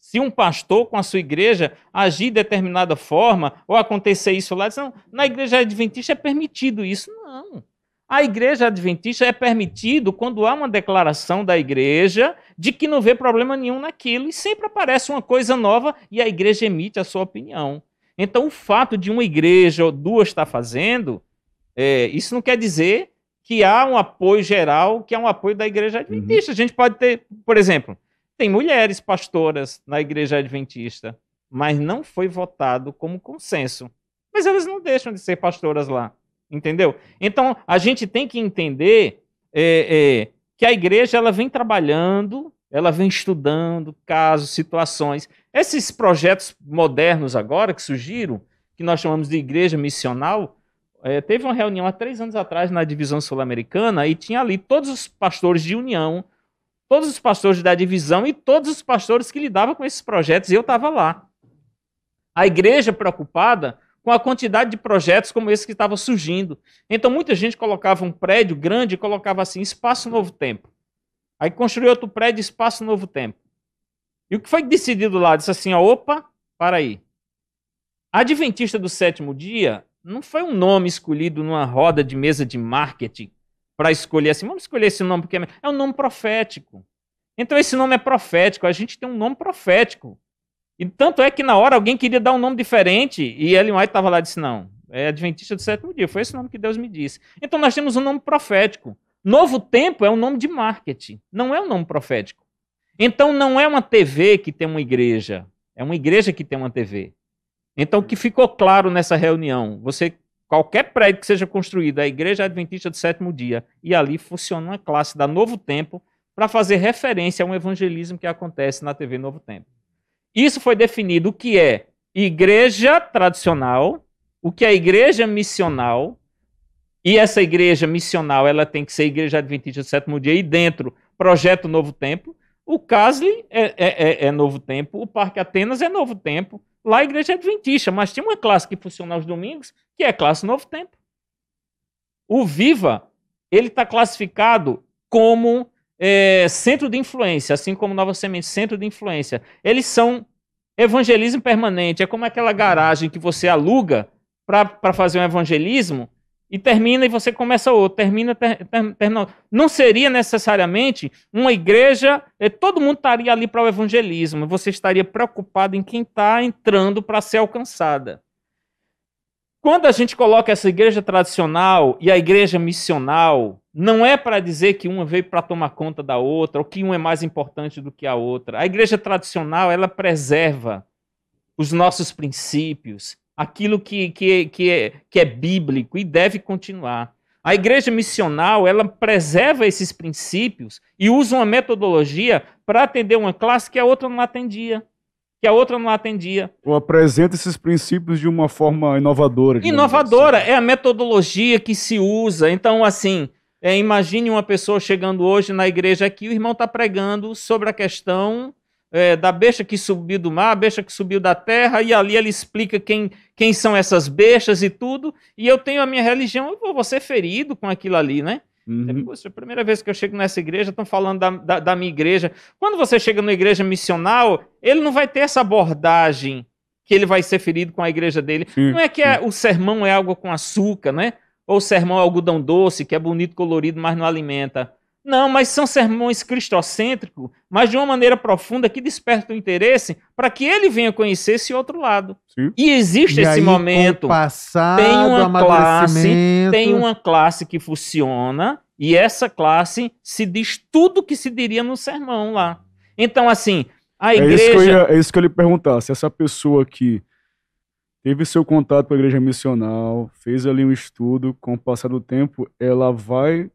Se um pastor com a sua igreja agir de determinada forma, ou acontecer isso lá, não, na igreja adventista é permitido isso. Não. A igreja adventista é permitido quando há uma declaração da igreja de que não vê problema nenhum naquilo, e sempre aparece uma coisa nova e a igreja emite a sua opinião. Então, o fato de uma igreja ou duas estar fazendo, é, isso não quer dizer que há um apoio geral, que é um apoio da igreja adventista. Uhum. A gente pode ter, por exemplo, tem mulheres pastoras na igreja adventista, mas não foi votado como consenso. Mas elas não deixam de ser pastoras lá, entendeu? Então a gente tem que entender é, é, que a igreja ela vem trabalhando, ela vem estudando casos, situações. Esses projetos modernos agora que surgiram, que nós chamamos de igreja missional, é, teve uma reunião há três anos atrás na divisão sul-americana e tinha ali todos os pastores de união todos os pastores da divisão e todos os pastores que lidavam com esses projetos, e eu estava lá. A igreja preocupada com a quantidade de projetos como esse que estava surgindo. Então muita gente colocava um prédio grande e colocava assim, espaço novo tempo. Aí construiu outro prédio, espaço novo tempo. E o que foi decidido lá? Disse assim, ó, opa, para aí. Adventista do sétimo dia não foi um nome escolhido numa roda de mesa de marketing para escolher assim, vamos escolher esse nome porque é, é um nome profético. Então esse nome é profético, a gente tem um nome profético. E tanto é que na hora alguém queria dar um nome diferente e Ellen White estava lá e disse: não, é Adventista do sétimo dia, foi esse nome que Deus me disse. Então nós temos um nome profético. Novo Tempo é um nome de marketing, não é um nome profético. Então não é uma TV que tem uma igreja, é uma igreja que tem uma TV. Então o que ficou claro nessa reunião, você qualquer prédio que seja construído, a igreja adventista do sétimo dia, e ali funciona uma classe da Novo Tempo para fazer referência a um evangelismo que acontece na TV Novo Tempo. Isso foi definido o que é igreja tradicional, o que é igreja missional, e essa igreja missional ela tem que ser igreja adventista do sétimo dia, e dentro, projeto Novo Tempo. O Casley é, é, é, é Novo Tempo, o Parque Atenas é Novo Tempo, lá a igreja é adventista, mas tem uma classe que funciona aos domingos, que é a classe Novo Tempo. O Viva, ele está classificado como é, centro de influência, assim como Nova Semente, centro de influência. Eles são evangelismo permanente. É como aquela garagem que você aluga para fazer um evangelismo e termina e você começa outro, termina, ter, ter, termina. Não seria necessariamente uma igreja, eh, todo mundo estaria ali para o evangelismo, você estaria preocupado em quem está entrando para ser alcançada. Quando a gente coloca essa igreja tradicional e a igreja missional, não é para dizer que uma veio para tomar conta da outra, ou que uma é mais importante do que a outra. A igreja tradicional, ela preserva os nossos princípios, aquilo que, que, que, é, que é bíblico e deve continuar. A igreja missional, ela preserva esses princípios e usa uma metodologia para atender uma classe que a outra não atendia que a outra não atendia. Ou apresenta esses princípios de uma forma inovadora. Inovadora assim. é a metodologia que se usa. Então, assim, é, imagine uma pessoa chegando hoje na igreja aqui, o irmão está pregando sobre a questão é, da besta que subiu do mar, a besta que subiu da terra, e ali ele explica quem, quem são essas bestas e tudo, e eu tenho a minha religião, eu vou ser ferido com aquilo ali, né? Uhum. Poxa, a primeira vez que eu chego nessa igreja, estão falando da, da, da, minha igreja. Quando você chega numa igreja missional, ele não vai ter essa abordagem que ele vai ser ferido com a igreja dele. Sim, não é que é, o sermão é algo com açúcar, né? Ou o sermão é algodão doce, que é bonito, colorido, mas não alimenta. Não, mas são sermões cristocêntricos, mas de uma maneira profunda que desperta o interesse para que ele venha conhecer esse outro lado. Sim. E existe e esse aí, momento. Passado, tem uma classe, tem uma classe que funciona e essa classe se diz tudo que se diria no sermão lá. Então, assim, a igreja. É isso que eu ia, é isso que eu lhe perguntar. Se essa pessoa que teve seu contato com a igreja missional, fez ali um estudo, com o passar do tempo, ela vai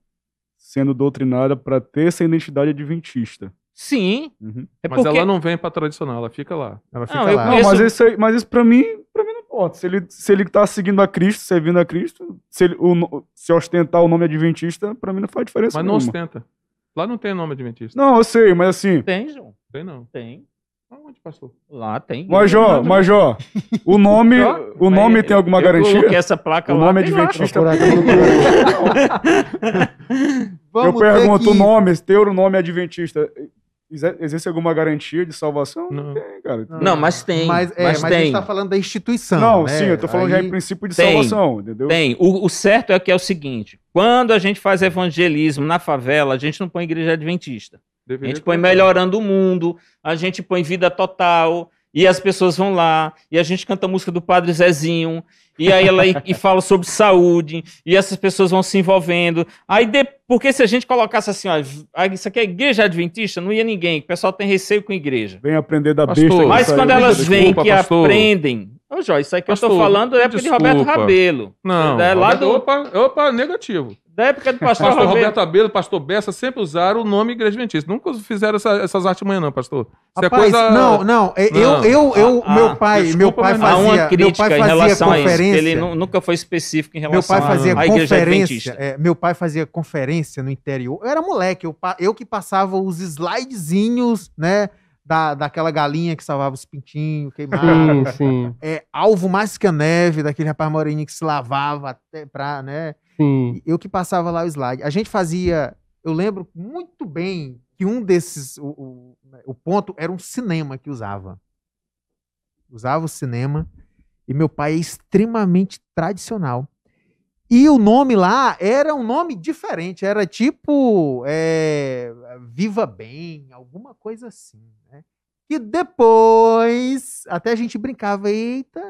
sendo doutrinada para ter essa identidade adventista. Sim. Uhum. É mas porque... ela não vem para tradicional, ela fica lá. Ela fica não, lá. Conheço... Não, mas isso, aí, mas isso para mim, para mim não importa. Se ele se ele tá seguindo a Cristo, servindo a Cristo, se ele o, se ostentar o nome adventista, para mim não faz diferença Mas nenhuma. não ostenta. Lá não tem nome adventista. Não, eu sei, mas assim. Tem, João. Tem não. Tem. Onde, pastor? Lá tem. Major, Major, o nome, o nome tem alguma eu garantia? Eu essa placa o lá. nome é adventista. <laughs> eu pergunto, o nome, ter o nome adventista, existe alguma garantia de salvação? Não, tem, cara. Não, mas tem. Mas, é, mas, mas tem. a gente tá falando da instituição. Não, né? sim, eu tô falando Aí... já em princípio de tem, salvação, entendeu? Tem. O, o certo é que é o seguinte: quando a gente faz evangelismo na favela, a gente não põe igreja adventista. Deveria a gente põe melhorando o mundo, a gente põe vida total, e as pessoas vão lá, e a gente canta a música do Padre Zezinho, e aí ela e, e <laughs> fala sobre saúde, e essas pessoas vão se envolvendo. Aí, de, porque se a gente colocasse assim, ó, isso aqui é igreja adventista, não ia ninguém, o pessoal tem receio com igreja. Vem aprender da pastor, besta. Mas quando elas vêm que pastor. aprendem, Ô, Jó, isso aí que pastor, eu tô falando é época desculpa. de Roberto Rabelo. Não, é, lá do... opa, opa, negativo da época do <laughs> pastor, pastor Roberto Abelo, pastor Bessa sempre usaram o nome Igreja Adventista. Nunca fizeram essa, essas artimanhas não, pastor. Isso é Rapaz, é coisa... não, não, é, eu, eu, eu, ah, meu pai, desculpa, meu pai fazia, uma crítica meu pai fazia em relação conferência. A isso, ele nunca foi específico em relação meu pai fazia à conferência, é, meu pai fazia conferência no interior. Eu era moleque, eu, eu que passava os slidezinhos, né, da, daquela galinha que salvava os pintinhos, queimava. Sim, sim, É, alvo mais que a neve, daquele rapaz moreninho que se lavava até pra, né? sim. Eu que passava lá o slide. A gente fazia. Eu lembro muito bem que um desses. O, o, o ponto era um cinema que usava. Usava o cinema. E meu pai é extremamente tradicional. E o nome lá era um nome diferente. Era tipo. é, Viva Bem, alguma coisa assim. Né? E depois. Até a gente brincava, eita,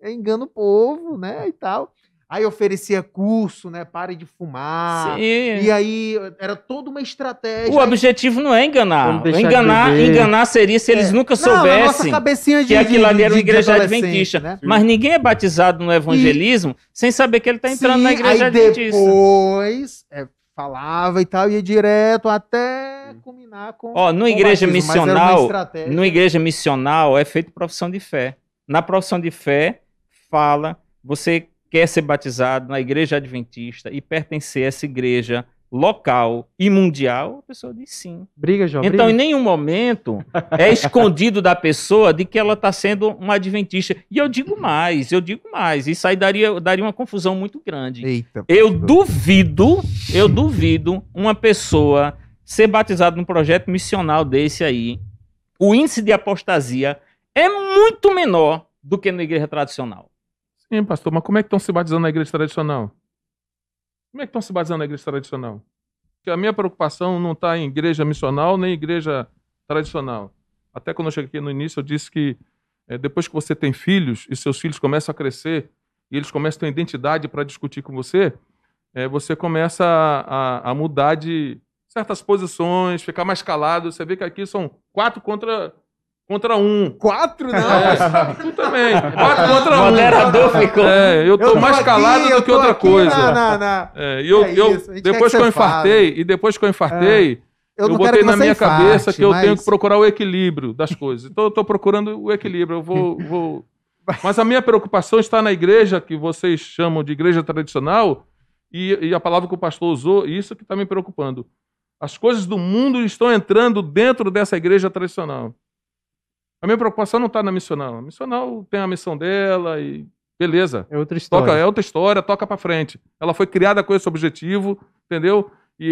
eu engano o povo, né? E tal. Aí oferecia curso, né? Pare de fumar. Sim. E aí era toda uma estratégia. O objetivo não é enganar. De Enganar, enganar seria se eles É. nunca Não, na nossa soubessem cabecinha de, que aquilo ali era uma igreja adventista. né? Mas ninguém é batizado no evangelismo sem saber que ele está entrando na Sim, igreja aí adventista. depois é, falava e tal, ia direto até culminar com. Ó, no com o igreja batismo, missional. No igreja missional é feito profissão de fé. Na profissão de fé, fala, você quer ser batizado na igreja adventista e pertencer a essa igreja local e mundial, a pessoa diz sim. Briga, João. Então, em briga. nenhum momento é escondido da pessoa de que ela está sendo uma adventista. E eu digo mais, eu digo mais. Isso aí daria, daria uma confusão muito grande. Eita, Eu pastor. duvido, eu duvido uma pessoa ser batizada num projeto missional desse aí. O índice de apostasia é muito menor do que na igreja tradicional. Sim, pastor, mas como é que estão se batizando na igreja tradicional? Como é que estão se batizando na igreja tradicional? Porque a minha preocupação não está em igreja missional nem igreja tradicional. Até quando eu cheguei aqui no início, eu disse que eh, depois que você tem filhos e seus filhos começam a crescer e eles começam a ter identidade para discutir com você, eh, você começa a, a- a mudar de certas posições, ficar mais calado. Você vê que aqui são quatro contra, contra um. Quatro, não. É, tu também. Quatro contra um. Moderador ficou. É, eu tô Eu mais aqui, calado eu do que tô outra aqui coisa. na- na- na- É, e eu, É eu- depois que que, eu infartei, e depois que eu infartei, eu, não quero botei na minha cabeça infarte, que eu mas- tenho que procurar o equilíbrio das coisas. Então eu tô procurando o equilíbrio. Eu vou, vou... <laughs> Mas a minha preocupação está na igreja, que vocês chamam de igreja tradicional, e, e a palavra que o pastor usou, e isso que está me preocupando. As coisas do mundo estão entrando dentro dessa igreja tradicional. A minha preocupação não está na missional. A missional tem a missão dela e beleza. É outra história. Toca, é outra história, toca pra frente. Ela foi criada com esse objetivo, entendeu? E,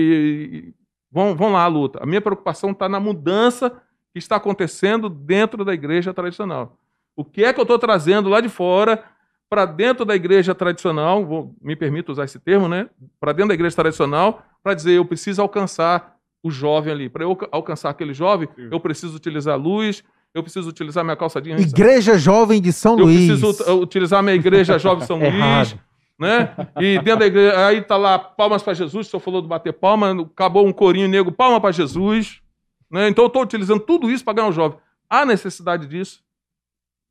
e vão, vão lá a luta. A minha preocupação está na mudança que está acontecendo dentro da igreja tradicional. O que é que eu estou trazendo lá de fora para dentro da igreja tradicional? Vou, me permito usar esse termo, né? Para dentro da igreja tradicional, para dizer eu preciso alcançar o jovem ali. Para eu alca- alcançar aquele jovem, eu preciso utilizar luz, eu preciso utilizar minha calça jeans. Igreja Jovem de São Eu Luís. preciso ut- utilizar minha igreja Jovem São <laughs> Luís, Errado. né? E dentro da igreja, aí tá lá palmas para Jesus, o senhor falou do bater palma, acabou um corinho negro, palma para Jesus, né? Então eu estou utilizando tudo isso para ganhar um jovem. Há necessidade disso.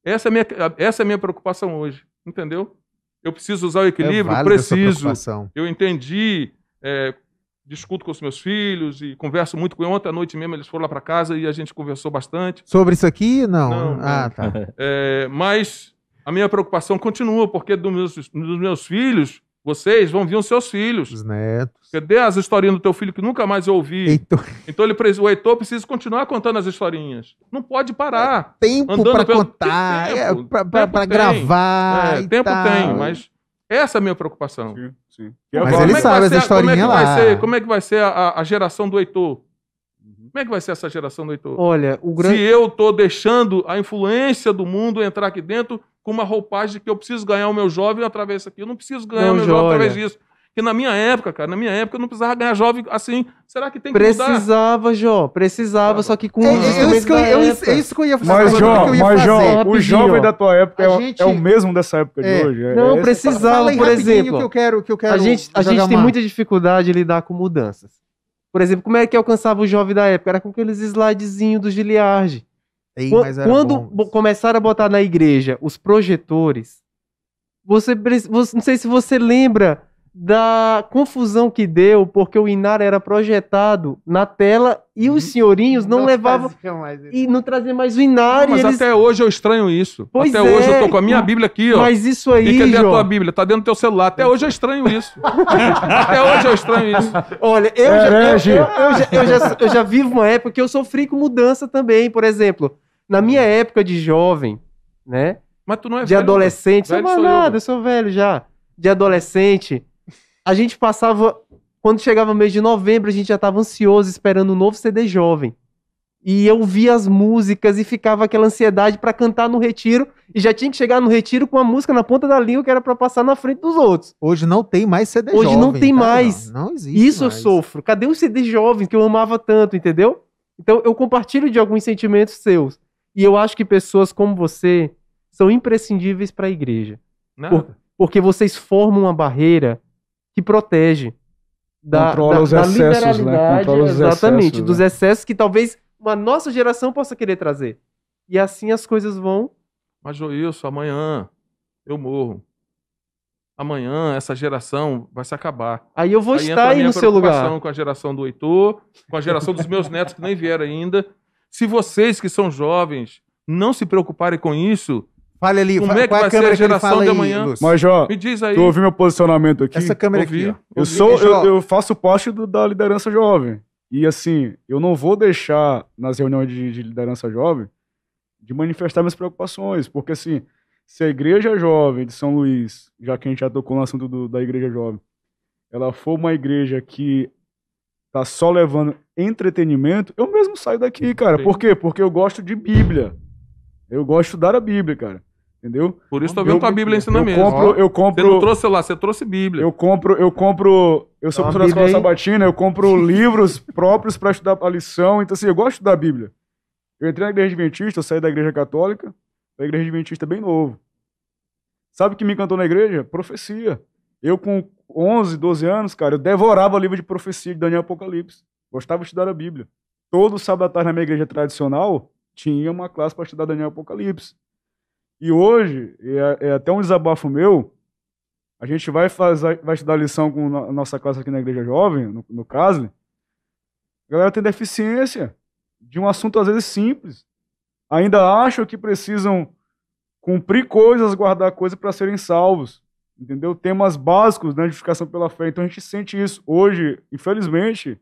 Essa é a minha, essa é a minha preocupação hoje, entendeu? Eu preciso usar o É equilíbrio, essa preciso. preocupação. Eu entendi, é, discuto com os meus filhos e converso muito com eles. Ontem à noite mesmo eles foram lá para casa e a gente conversou bastante. Sobre isso aqui, não. Não, ah, tá. <laughs> É, mas a minha preocupação continua, porque dos meus, dos meus filhos, vocês vão vir os seus filhos. Os netos. Cadê as historinhas do teu filho que nunca mais eu ouvi? Heitor, Então ele, precisa- o Heitor precisa continuar contando as historinhas. Não pode parar. tempo Andando pra pelo- contar, Tem é, tempo, tempo pra tem. gravar. É, e tempo tal. tem, mas essa é a minha preocupação. Sim, sim. Mas Agora- ele é sabe essa como é historinha lá. ser- como é que vai ser a, a geração do Heitor? Como é que vai ser essa geração do Heitor? Olha, o Se grande. eu tô deixando a influência do mundo entrar aqui dentro com uma roupagem de que eu preciso ganhar o meu jovem através disso aqui. Eu não preciso ganhar Não, o meu jovem através disso. Porque na minha época, cara, na minha época eu não precisava ganhar jovem assim. Será que tem que mudar? Precisava, Jó. Precisava, só que com É, é, é isso que eu, eu- época. é isso que eu ia fazer. Mas, ia mas, fazer? João, o jovem da tua época é, o- gente- é o mesmo dessa época É. de hoje. é- Não, é- precisava, por exemplo. que eu quero, que eu quero A gente, a gente tem muita dificuldade de lidar com mudanças. Por exemplo, como é que alcançava o jovem da época? Era com aqueles slidezinhos do Giliard. Ei, Quan- mas era Quando bom. bo- começaram a botar na igreja os projetores, você, você- não sei se você lembra da confusão que deu, porque o Inara era projetado na tela e os senhorinhos não, levavam mais isso. e não traziam mais o Inara. Mas e eles... até hoje eu estranho isso. Pois até hoje é, eu tô com a minha Bíblia aqui, ó. Mas isso E aí, cadê a tua Bíblia? Tá dentro do teu celular. Até hoje eu estranho isso. Até hoje eu estranho isso. olha, eu já, eu, Herege. eu- eu já, eu já- eu já vivo uma época que eu sofri com mudança também, por exemplo, na minha época de jovem, né? Mas tu não é de velho, adolescente, Velho sou eu, nada, mano. eu sou velho já. De adolescente, a gente passava. Quando chegava o mês de novembro, a gente já tava ansioso esperando um novo CD jovem. E eu via as músicas e ficava aquela ansiedade pra cantar no retiro. E já tinha que chegar no retiro com a música na ponta da língua que era pra passar na frente dos outros. Hoje não tem mais CD Hoje não jovem, tem tá, mais. Não, não existe Isso eu mais. sofro. Cadê os CD jovens que eu amava tanto, entendeu? Então eu compartilho de alguns sentimentos seus. E eu acho que pessoas como você são imprescindíveis pra igreja. Nada. Porque vocês formam uma barreira que protege da, Controla da, os da excessos, né? Controla os exatamente, excessos, dos né? excessos que talvez uma nossa geração possa querer trazer. E assim as coisas vão. Mas, Joilson, amanhã eu morro. Amanhã essa geração vai se acabar. Aí eu vou Aí estar aí no seu lugar. com a geração do Heitor, com a geração dos meus netos que nem vieram ainda. Se vocês que são jovens não se preocuparem com isso, Fale ali, Como é que qual vai ser câmera a que ele geração fala de amanhã? Mas, ó, me diz aí. tu ouviu meu posicionamento aqui? Essa câmera ouvi. aqui, ó. Eu Ouvi, sou, eu, eu faço parte do- da liderança jovem. E assim, eu não vou deixar nas reuniões de, de liderança jovem de manifestar minhas preocupações, porque assim, se a igreja jovem de São Luís, já que a gente já tocou no assunto do- da igreja jovem, ela for uma igreja que tá só levando entretenimento, eu mesmo saio daqui, cara. Sim. Por quê? Porque eu gosto de Bíblia. Eu gosto de estudar a Bíblia, cara. Entendeu? Por isso tô vendo Eu- tua Bíblia eu ensinamento. compro, eu Você não compro, trouxe celular, você trouxe Bíblia. eu compro, eu compro, eu sou a professor da escola sabatina, eu compro <laughs> livros próprios para estudar a lição, então assim, eu gosto de estudar a Bíblia. Eu entrei na igreja adventista, eu saí da igreja católica, da igreja adventista bem novo. Sabe o que me encantou na igreja? Profecia. Eu com 11, 12 anos, cara, eu devorava livro de profecia de Daniel Apocalipse. Gostava de estudar a Bíblia. Todo sábado à tarde na minha igreja tradicional tinha uma classe para estudar Daniel Apocalipse. E hoje, é, é até um desabafo meu, a gente vai, fazer, vai estudar lição com a nossa classe aqui na Igreja Jovem, no, no CASLE. A galera tem deficiência de um assunto às vezes simples. Ainda acham que precisam cumprir coisas, guardar coisas para serem salvos. Entendeu? Temas básicos da edificação pela fé. Então a gente sente isso. Hoje, infelizmente,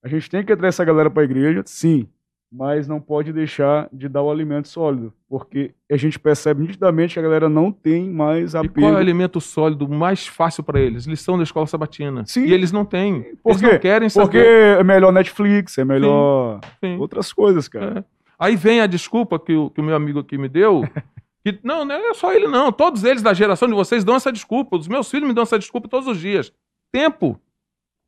a gente tem que trazer essa galera para a igreja, sim, mas não pode deixar de dar o alimento sólido, porque a gente percebe nitidamente que a galera não tem mais E apego. qual é o alimento sólido mais fácil para eles? Lição da escola sabatina. Sim. E eles não têm. Por eles quê? não querem Porque saber. é melhor Netflix, é melhor Sim. outras coisas, cara. É. Aí vem a desculpa que o, que o meu amigo aqui me deu. <laughs> Que, não, não é só ele, não. Todos eles da geração de vocês dão essa desculpa. Os meus filhos me dão essa desculpa todos os dias. Tempo.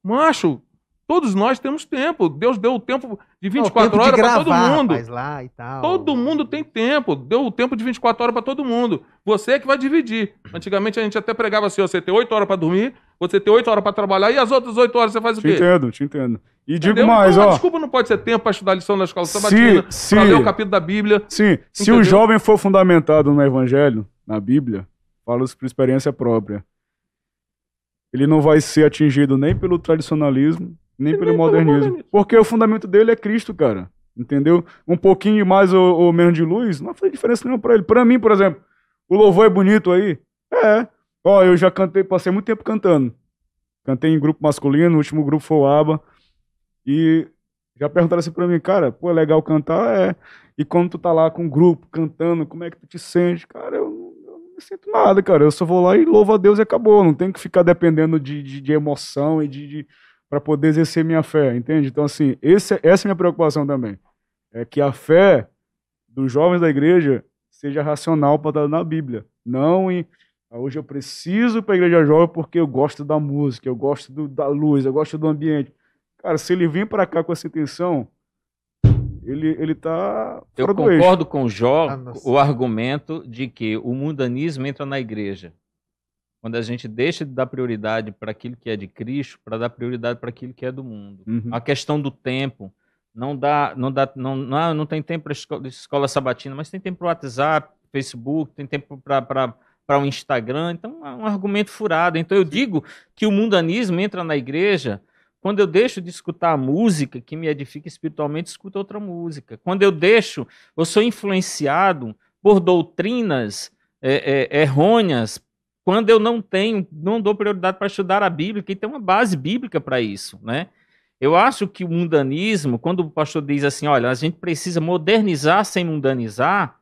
Macho, todos nós temos tempo. Deus deu o tempo de Não, 24 tempo de horas para todo mundo. lá e tal. Todo mundo tem tempo. Deu o tempo de 24 horas para todo mundo. Você é que vai dividir. Antigamente a gente até pregava assim: você tem 8 horas para dormir, você tem 8 horas para trabalhar e as outras 8 horas você faz o Te quê? entendo, te entendo. E digo Entendeu? mais, então, ó. desculpa não pode ser tempo para estudar a lição da escola Se, sabatina, se, para ler o capítulo da Bíblia. sim, se Entendeu? o jovem for fundamentado no evangelho, na Bíblia, falo isso por experiência própria, ele não vai ser atingido nem pelo tradicionalismo, nem E pelo nem modernismo. modernismo. Porque o fundamento dele é Cristo, cara. Entendeu? Um pouquinho mais ou, ou menos de luz, não faz diferença nenhuma pra ele. Pra mim, por exemplo, o louvor é bonito aí? É. Ó, eu já cantei, passei muito tempo cantando. Cantei em grupo masculino, o último grupo foi o ABA. E já perguntaram assim pra mim, cara, pô, é legal cantar? É. E quando tu tá lá com o grupo, cantando, como é que tu te sente? Cara, eu, não- eu não me sinto nada, cara. Eu só vou lá e louvo a Deus e acabou. Não tem que ficar dependendo de, de, de emoção e de, de para poder exercer minha fé, entende? Então, assim, esse, essa é a minha preocupação também. É que a fé dos jovens da igreja seja racional para estar na Bíblia. Não em. "Ah, Hoje eu preciso para a igreja jovem porque eu gosto da música, eu gosto do- da luz, eu gosto do ambiente. Cara, se ele vir para cá com essa intenção, ele, ele tá Eu concordo com o Jó, Ah, o argumento de que o mundanismo entra na igreja. Quando a gente deixa de dar prioridade para aquilo que é de Cristo, para dar prioridade para aquilo que é do mundo. Uhum. A questão do tempo. Não dá, não dá, não, não, ah, não tem tempo para escola, escola sabatina, mas tem tempo para WhatsApp, Facebook, tem tempo para para o Instagram. Então, é um argumento furado. Então, eu digo que o mundanismo entra na igreja quando eu deixo de escutar a música que me edifica espiritualmente, escuto outra música. Quando eu deixo, eu sou influenciado por doutrinas é, é, errôneas, quando eu não tenho, não dou prioridade para estudar a Bíblia, que tem uma base bíblica para isso, né? Eu acho que o mundanismo, quando o pastor diz assim, olha, a gente precisa modernizar sem mundanizar,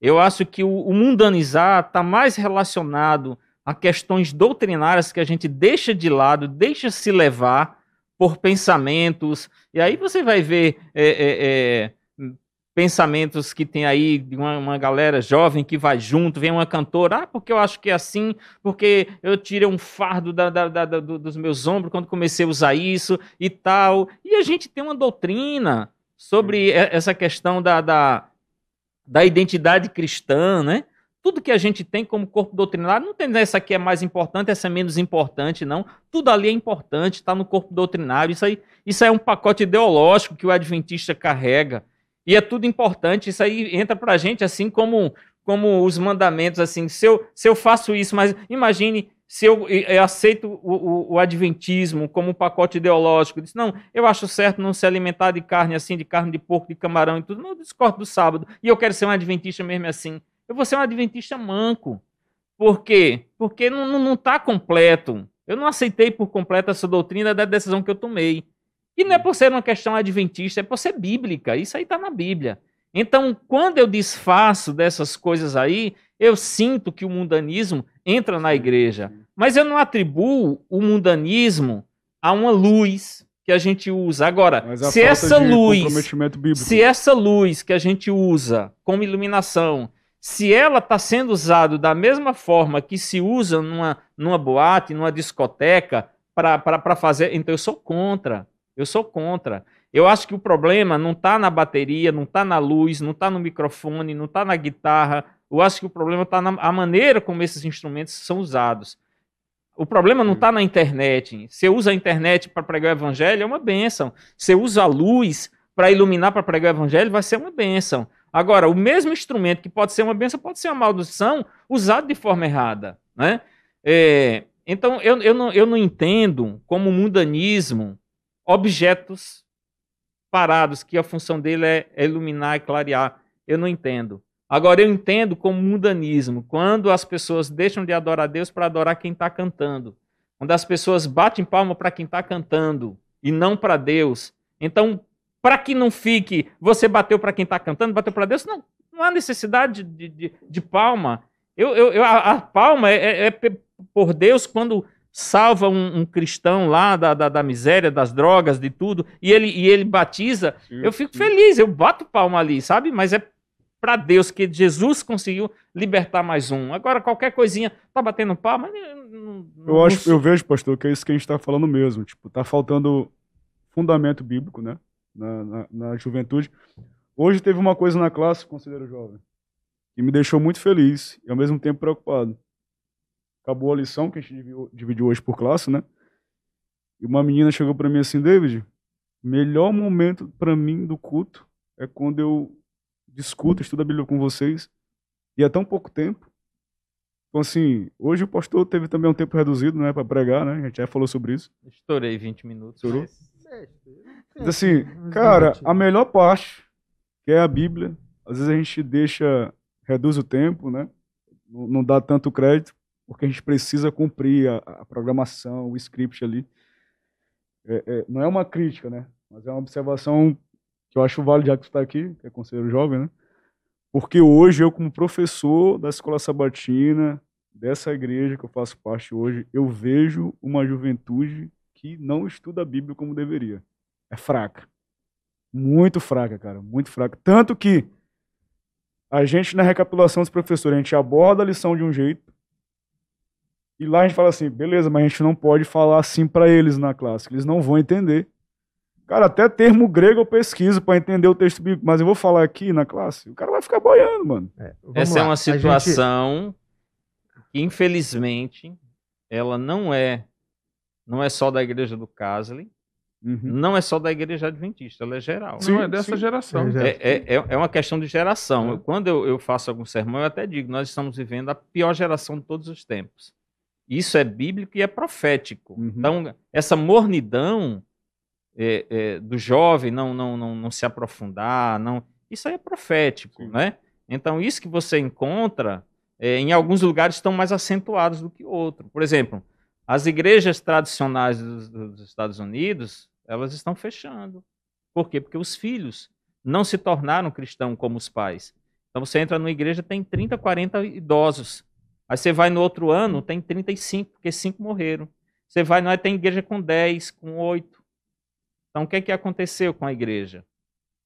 eu acho que o, o mundanizar está mais relacionado a questões doutrinárias que a gente deixa de lado, deixa se levar por pensamentos, e aí você vai ver é, é, é pensamentos que tem aí de uma, uma, galera jovem que vai junto, vem uma cantora, ah, porque eu acho que é assim, porque eu tirei um fardo da, da, da, dos meus ombros quando comecei a usar isso e tal. E a gente tem uma doutrina sobre essa questão da, da, da identidade cristã, né? Tudo que a gente tem como corpo doutrinário, não tem essa aqui é mais importante, essa é menos importante, não. Tudo ali é importante, está no corpo doutrinário. Isso aí, isso aí é um pacote ideológico que o adventista carrega. E é tudo importante, isso aí entra para a gente assim como, como os mandamentos, assim, se eu, se eu faço isso, mas imagine se eu, eu aceito o, o, o, adventismo como um pacote ideológico, diz, não, eu acho certo não se alimentar de carne assim, de carne de porco, de camarão e tudo, não, eu discordo do sábado, e eu quero ser um adventista mesmo assim. Eu vou ser um adventista manco. Por quê? Porque não está tá completo. Eu não aceitei por completo essa doutrina da decisão que eu tomei. E não é por ser uma questão adventista, é por ser bíblica. Isso aí está na Bíblia. Então, quando eu desfaço dessas coisas aí, eu sinto que o mundanismo entra na igreja. Mas eu não atribuo o mundanismo a uma luz que a gente usa. Agora, se essa luz, se essa luz que a gente usa como iluminação, se ela está sendo usada da mesma forma que se usa numa, numa boate, numa discoteca, para fazer. Então eu sou contra. Eu sou contra. Eu acho que o problema não está na bateria, não está na luz, não está no microfone, não está na guitarra. Eu acho que o problema está na maneira como esses instrumentos são usados. O problema não está na internet. Você usa a internet para pregar o evangelho, é uma benção. Você usa a luz para iluminar para pregar o evangelho, vai ser uma benção. Agora, o mesmo instrumento que pode ser uma benção, pode ser uma maldição, usado de forma errada. Né? É, então, eu, eu, não, eu não entendo como o mundanismo objetos parados, que a função dele é, é iluminar e clarear. Eu não entendo. Agora, eu entendo como mundanismo, quando as pessoas deixam de adorar Deus para adorar quem está cantando. Quando as pessoas batem palma para quem está cantando e não para Deus. Então, para que não fique, você bateu para quem está cantando, bateu para Deus, não, não há necessidade de, de, de palma. Eu, eu, eu a, a, palma é, é, é por Deus quando salva um, um cristão lá da, da, da, miséria, das drogas, de tudo, e ele, e ele batiza, sim, eu fico sim. feliz, eu bato palma ali, sabe? Mas é para Deus que Jesus conseguiu libertar mais um. Agora, qualquer coisinha, tá batendo palma. Não, não, eu, acho, eu vejo, pastor, que é isso que a gente está falando mesmo. Tipo, tá faltando fundamento bíblico, né? Na, na, na juventude. Hoje teve uma coisa na classe, conselheiro jovem, que me deixou muito feliz e ao mesmo tempo preocupado acabou a lição que a gente dividiu hoje por classe, né? E uma menina chegou para mim assim, David, melhor momento para mim do culto é quando eu discuto, estudo a Bíblia com vocês e é tão pouco tempo. Então assim, hoje o pastor teve também um tempo reduzido, né, para pregar, né? A gente já falou sobre isso. Estourei 20 minutos. Estourou? Mas, assim, cara, a melhor parte que é a Bíblia, às vezes a gente deixa reduz o tempo, né? Não dá tanto crédito porque a gente precisa cumprir a, a programação, o script ali. É, é, não é uma crítica, né? Mas é uma observação que eu acho válido, já que você está aqui, que é conselheiro jovem, né? Porque hoje, eu, como professor da escola sabatina, dessa igreja que eu faço parte hoje, eu vejo uma juventude que não estuda a Bíblia como deveria. É fraca. Muito fraca, cara. Muito fraca. Tanto que a gente, na recapitulação dos professores, a gente aborda a lição de um jeito, e lá a gente fala assim, beleza, mas a gente não pode falar assim para eles na classe, que eles não vão entender. Cara, até termo grego eu pesquiso para entender o texto bíblico, mas eu vou falar aqui na classe, o cara vai ficar boiando, mano. É, Essa lá. é uma situação gente... que, infelizmente, ela não é não é só da igreja do Casley, Uhum. Não é só da igreja adventista, ela é geral. Não, é dessa geração. É, É, é, é- é uma questão de geração. É. Eu- quando eu, eu faço algum sermão, eu até digo, nós estamos vivendo a pior geração de todos os tempos. Isso é bíblico e é profético. Uhum. Então, essa mornidão é, é, do jovem não, não, não, não se aprofundar, não, isso aí é profético, Sim. né? Então, isso que você encontra, é, em alguns lugares estão mais acentuados do que outro. Por exemplo, as igrejas tradicionais dos, dos Estados Unidos, elas estão fechando. Por quê? Porque os filhos não se tornaram cristãos como os pais. Então você entra numa igreja, tem 30, 40 idosos. Aí você vai no outro ano, tem 35, porque cinco morreram. Você vai, não tem igreja com 10, com 8. Então o que é que aconteceu com a igreja?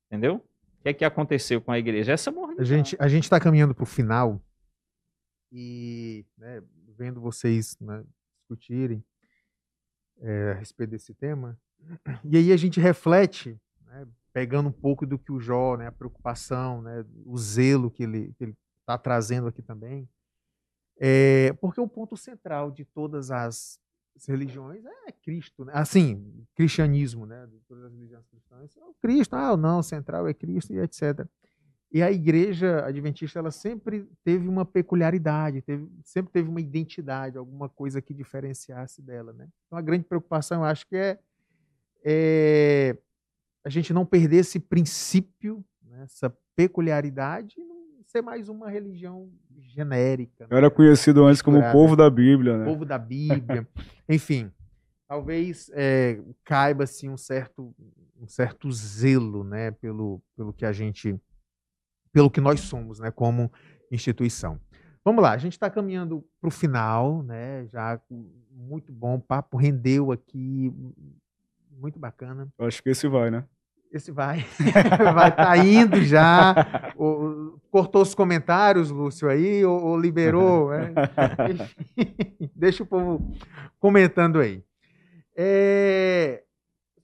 Entendeu? O que é que aconteceu com a igreja? Essa morreu. A gente a gente está caminhando para o final e né, vendo vocês né, discutirem é, a respeito desse tema. E aí a gente reflete, né, pegando um pouco do que o Jó, né, a preocupação, né, o zelo que ele está trazendo aqui também, é, porque o ponto central de todas as religiões é Cristo, né? assim, cristianismo, né, de todas as religiões cristãs, é o Cristo, ah, não, central é Cristo e etc. E a igreja adventista ela sempre teve uma peculiaridade, teve- sempre teve uma identidade, alguma coisa que diferenciasse dela. Né? Então a grande preocupação, eu acho que é, é a gente não perder esse princípio, né, essa peculiaridade ser mais uma religião genérica. né? Era conhecido antes como o povo da Bíblia, né? povo da Bíblia, <laughs> enfim, talvez é, caiba assim um certo um certo zelo, né, pelo pelo que a gente pelo que nós somos, né, como instituição. Vamos lá, a gente está caminhando para o final, né? Já muito bom, o papo rendeu aqui, muito bacana. Acho que esse vai, né? Esse vai, <laughs> vai estar indo já. Cortou os comentários, Lúcio, aí, ou, ou liberou? <laughs> Enfim, <laughs> deixa o povo comentando aí. É,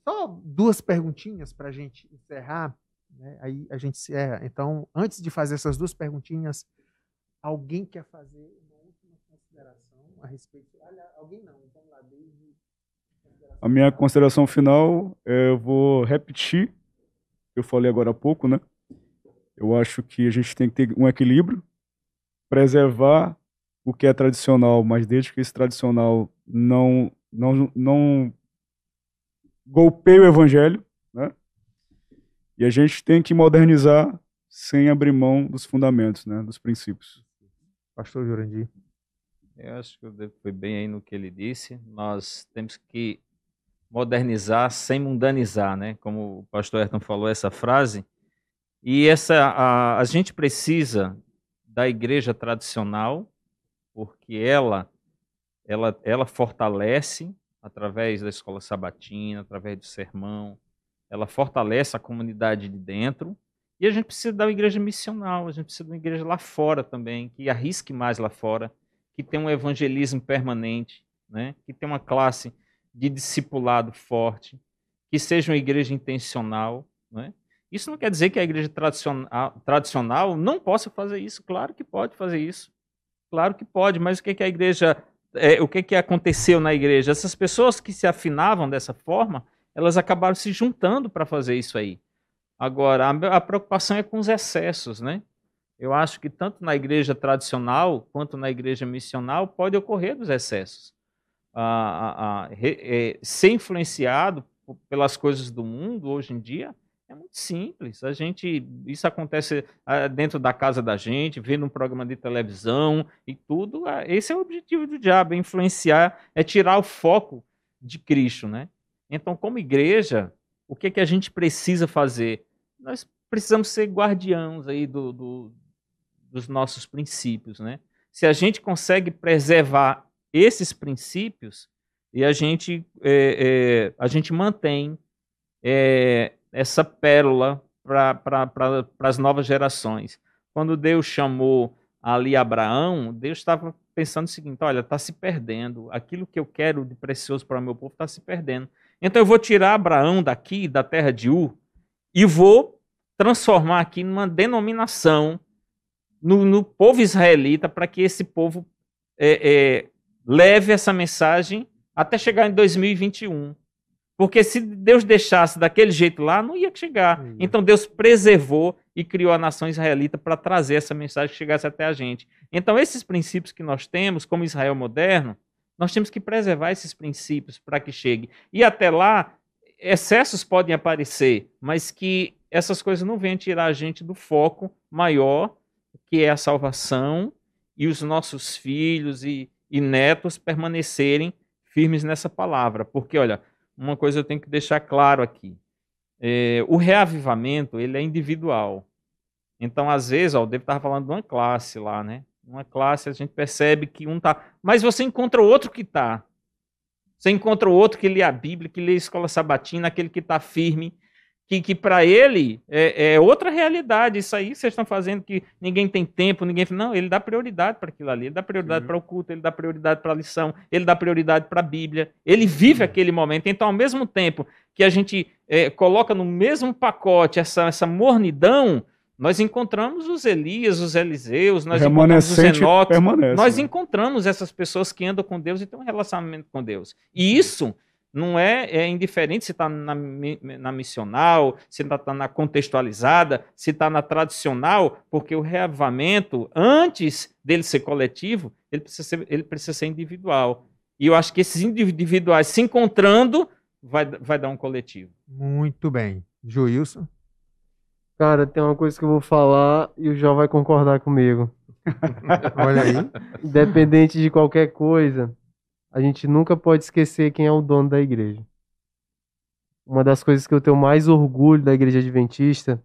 só duas perguntinhas para a gente encerrar. né? Aí a gente encerra. Então, antes de fazer essas duas perguntinhas, alguém quer fazer uma última consideração a respeito? Olha, alguém não. Vamos lá, desde. A minha consideração final, é, eu vou repetir eu falei agora há pouco, né? Eu acho que a gente tem que ter um equilíbrio, preservar o que é tradicional, mas desde que esse tradicional não não não golpeie o evangelho, né? E a gente tem que modernizar sem abrir mão dos fundamentos, né, dos princípios. Pastor Jurandir. Eu acho que foi bem aí no que ele disse. Nós temos que modernizar sem mundanizar, né? Como o pastor Ayrton falou essa frase. E essa a, a gente precisa da igreja tradicional, porque ela ela ela fortalece através da escola sabatina, através do sermão, ela fortalece a comunidade de dentro. E a gente precisa da igreja missional, a gente precisa de uma igreja lá fora também, que arrisque mais lá fora, que tenha um evangelismo permanente, né? que tenha uma classe de discipulado forte, que seja uma igreja intencional. Né? Isso não quer dizer que a igreja tradicional, tradicional não possa fazer isso. Claro que pode fazer isso. Claro que pode, mas o que, que a igreja. é, o que, que aconteceu na igreja? Essas pessoas que se afinavam dessa forma, elas acabaram se juntando para fazer isso aí. Agora, a, a preocupação é com os excessos, né? Eu acho que tanto na igreja tradicional quanto na igreja missional pode ocorrer dos excessos. Ah, ah, re- eh, ser influenciado pelas coisas do mundo hoje em dia é muito simples. A gente, isso acontece ah, dentro da casa da gente, vendo um programa de televisão e tudo. ah, Esse é o objetivo do diabo, é influenciar, é tirar o foco de Cristo, né? Então, como igreja, o que, que a gente precisa fazer? Nós precisamos ser guardiãos aí do, do- dos nossos princípios, né? Se a gente consegue preservar esses princípios e a gente é, é, a gente mantém é, essa pérola para as novas gerações. Quando Deus chamou ali Abraão, Deus estava pensando o seguinte: olha, está se perdendo. Aquilo que eu quero de precioso para o meu povo está se perdendo. Então eu vou tirar Abraão daqui, da terra de Ur, e vou transformar aqui numa denominação no, no povo israelita para que esse povo é, é, leve essa mensagem até chegar em 2021. Porque se Deus deixasse daquele jeito lá, não ia chegar. Ia. Então Deus preservou e criou a nação israelita para trazer essa mensagem que chegasse até a gente. Então esses princípios que nós temos, como Israel moderno, nós temos que preservar esses princípios para que chegue. E até lá, excessos podem aparecer, mas que essas coisas não venham tirar a gente do foco maior, que é a salvação e os nossos filhos e, e netos permanecerem firmes nessa palavra. Porque, olha, uma coisa eu tenho que deixar claro aqui. É, o reavivamento, ele é individual. Então, às vezes, ó, o David estava falando de uma classe lá, né? Uma classe, a gente percebe que um tá. Mas você encontra outro que tá. Você encontra outro que lê a Bíblia, que lê a escola sabatina, aquele que está firme, que, que para ele é, é outra realidade. Isso aí vocês estão fazendo que ninguém tem tempo, ninguém. Não, ele dá prioridade para aquilo ali, ele dá prioridade para o culto, ele dá prioridade para a lição, ele dá prioridade para a Bíblia. Ele vive aquele momento. Então, ao mesmo tempo que a gente é, coloca no mesmo pacote essa, essa mornidão, nós encontramos os Elias, os Eliseus, nós encontramos os Enoques, nós né? encontramos essas pessoas que andam com Deus e têm um relacionamento com Deus. E isso não é, é indiferente se está na, na missional, se está na contextualizada, se está na tradicional, porque o reavivamento, antes dele ser coletivo, ele precisa ser, ele precisa ser individual. E eu acho que esses individuais se encontrando vai, vai dar um coletivo. Muito bem. Joilson. Cara, tem uma coisa que eu vou falar e o Jó vai concordar comigo. Olha aí. <laughs> Independente de qualquer coisa, a gente nunca pode esquecer quem é o dono da igreja. Uma das coisas que eu tenho mais orgulho da igreja adventista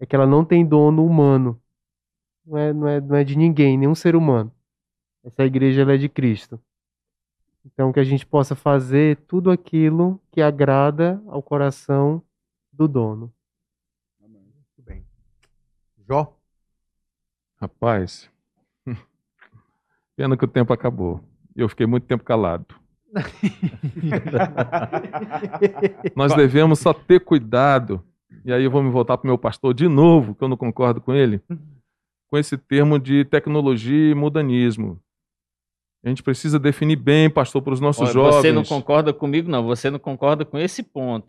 é que ela não tem dono humano. Não é, não é, não é de ninguém, nenhum ser humano. Essa igreja ela é de Cristo. Então que a gente possa fazer tudo aquilo que agrada ao coração do dono. Muito bem. Jó. Rapaz, <laughs> pena que o tempo acabou. E eu fiquei muito tempo calado. <laughs> Nós devemos só ter cuidado, e aí eu vou me voltar para o meu pastor de novo, que eu não concordo com ele, com esse termo de tecnologia e mudanismo. A gente precisa definir bem, pastor, para os nossos Olha, jovens. Você não concorda comigo, não. Você não concorda com esse ponto.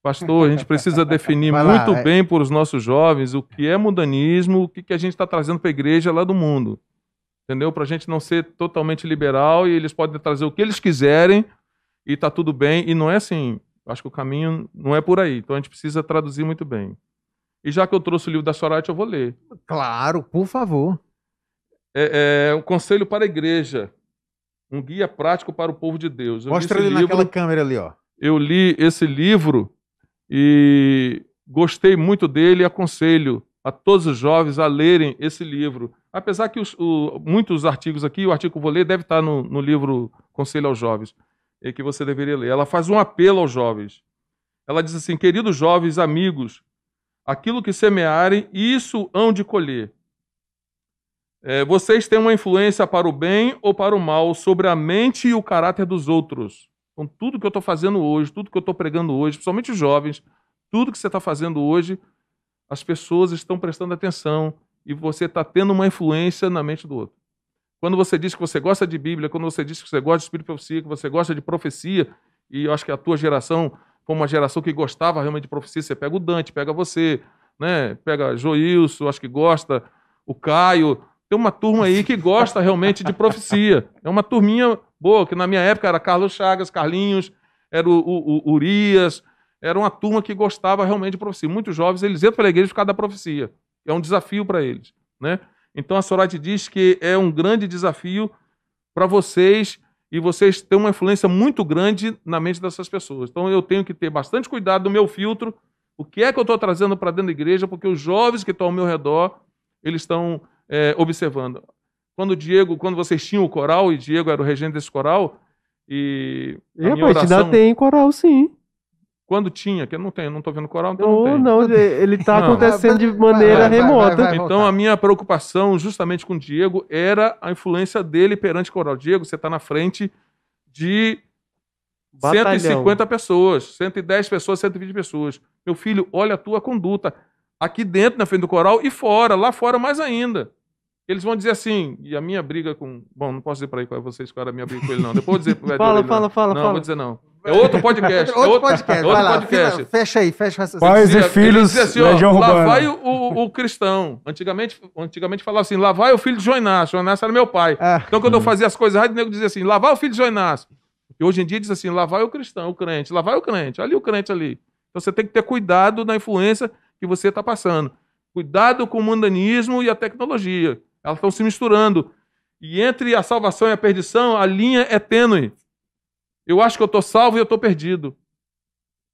Pastor, a gente precisa definir Vai muito é. bem para os nossos jovens o que é mudanismo, o que, que a gente está trazendo para a igreja lá do mundo. Entendeu? Para a gente não ser totalmente liberal e eles podem trazer o que eles quiserem e tá tudo bem. E não é assim. Acho que o caminho não é por aí. Então a gente precisa traduzir muito bem. E já que eu trouxe o livro da Sorate, eu vou ler. Claro, por favor. É, é um conselho para a igreja. Um guia prático para o povo de Deus. Eu Mostra ele livro- naquela câmera ali, ó. eu li esse livro e gostei muito dele e aconselho a todos os jovens a lerem esse livro. Apesar que os- o- muitos artigos aqui, o artigo que eu vou ler deve estar no, no livro Conselho aos Jovens, que você deveria ler. Ela faz um apelo aos jovens. Ela diz assim: queridos jovens, amigos, aquilo que semearem, isso hão de colher. É, vocês têm uma influência para o bem ou para o mal sobre a mente e o caráter dos outros. Então, tudo que eu estou fazendo hoje, tudo que eu estou pregando hoje, principalmente os jovens, tudo que você está fazendo hoje, as pessoas estão prestando atenção e você está tendo uma influência na mente do outro. Quando você diz que você gosta de Bíblia, quando você diz que você gosta de Espírito Profecia, que você gosta de profecia, e eu acho que a tua geração foi uma geração que gostava realmente de profecia, você pega o Dante, pega você, né? pega Joilson, acho que gosta, o Caio, tem uma turma aí que gosta realmente de profecia. É uma turminha boa, que na minha época era Carlos Chagas, Carlinhos, era o, o- o Urias, era uma turma que gostava realmente de profecia. Muitos jovens, eles entram para a igreja por causa da profecia. É um desafio para eles, né? Então a Sorate diz que é um grande desafio para vocês e vocês têm uma influência muito grande na mente dessas pessoas. Então eu tenho que ter bastante cuidado no meu filtro, o que é que eu estou trazendo para dentro da igreja, porque os jovens que estão ao meu redor, eles estão é, observando. Quando o Diego, quando vocês tinham o coral, e Diego era o regente desse coral, e a E, minha rapaz, ainda oração, tem coral sim. Quando tinha, que eu não tenho, não estou vendo coral, então não tem. não, ele tá Não. acontecendo de maneira vai, vai, remota. vai, vai. Então a minha preocupação justamente com o Diego era a influência dele perante o coral. Diego, você está na frente de Batalhão. 150 pessoas, 110 pessoas, 120 pessoas. Meu filho, olha a tua conduta aqui dentro, na frente do coral e fora, lá fora mais ainda. Eles vão dizer assim, e a minha briga com. Bom, não posso dizer para é vocês qual era a minha briga com ele, não. Depois eu vou dizer pro <laughs> velho Fala, dele, não. fala, fala, Não, fala. vou dizer não. É outro podcast. <laughs> é Outro podcast. é outro vai lá, podcast. fecha aí, fecha essa. Pais e filhos, assim, ó, Legião lá Urbana. vai o, o- o cristão. Antigamente, antigamente falava assim, lá vai o filho de João Inácio. João Inácio era meu pai. Ah. Então, quando eu fazia as coisas erradas, o nego dizia assim, lá vai o filho de João Inácio. E hoje em dia diz assim, lá vai o cristão, o crente, lá vai o crente, ali o crente ali. Então você tem que ter cuidado na influência que você está passando. Cuidado com o mundanismo e a tecnologia. Elas estão se misturando. E entre a salvação e a perdição, a linha é tênue. Eu acho que eu estou salvo e eu estou perdido.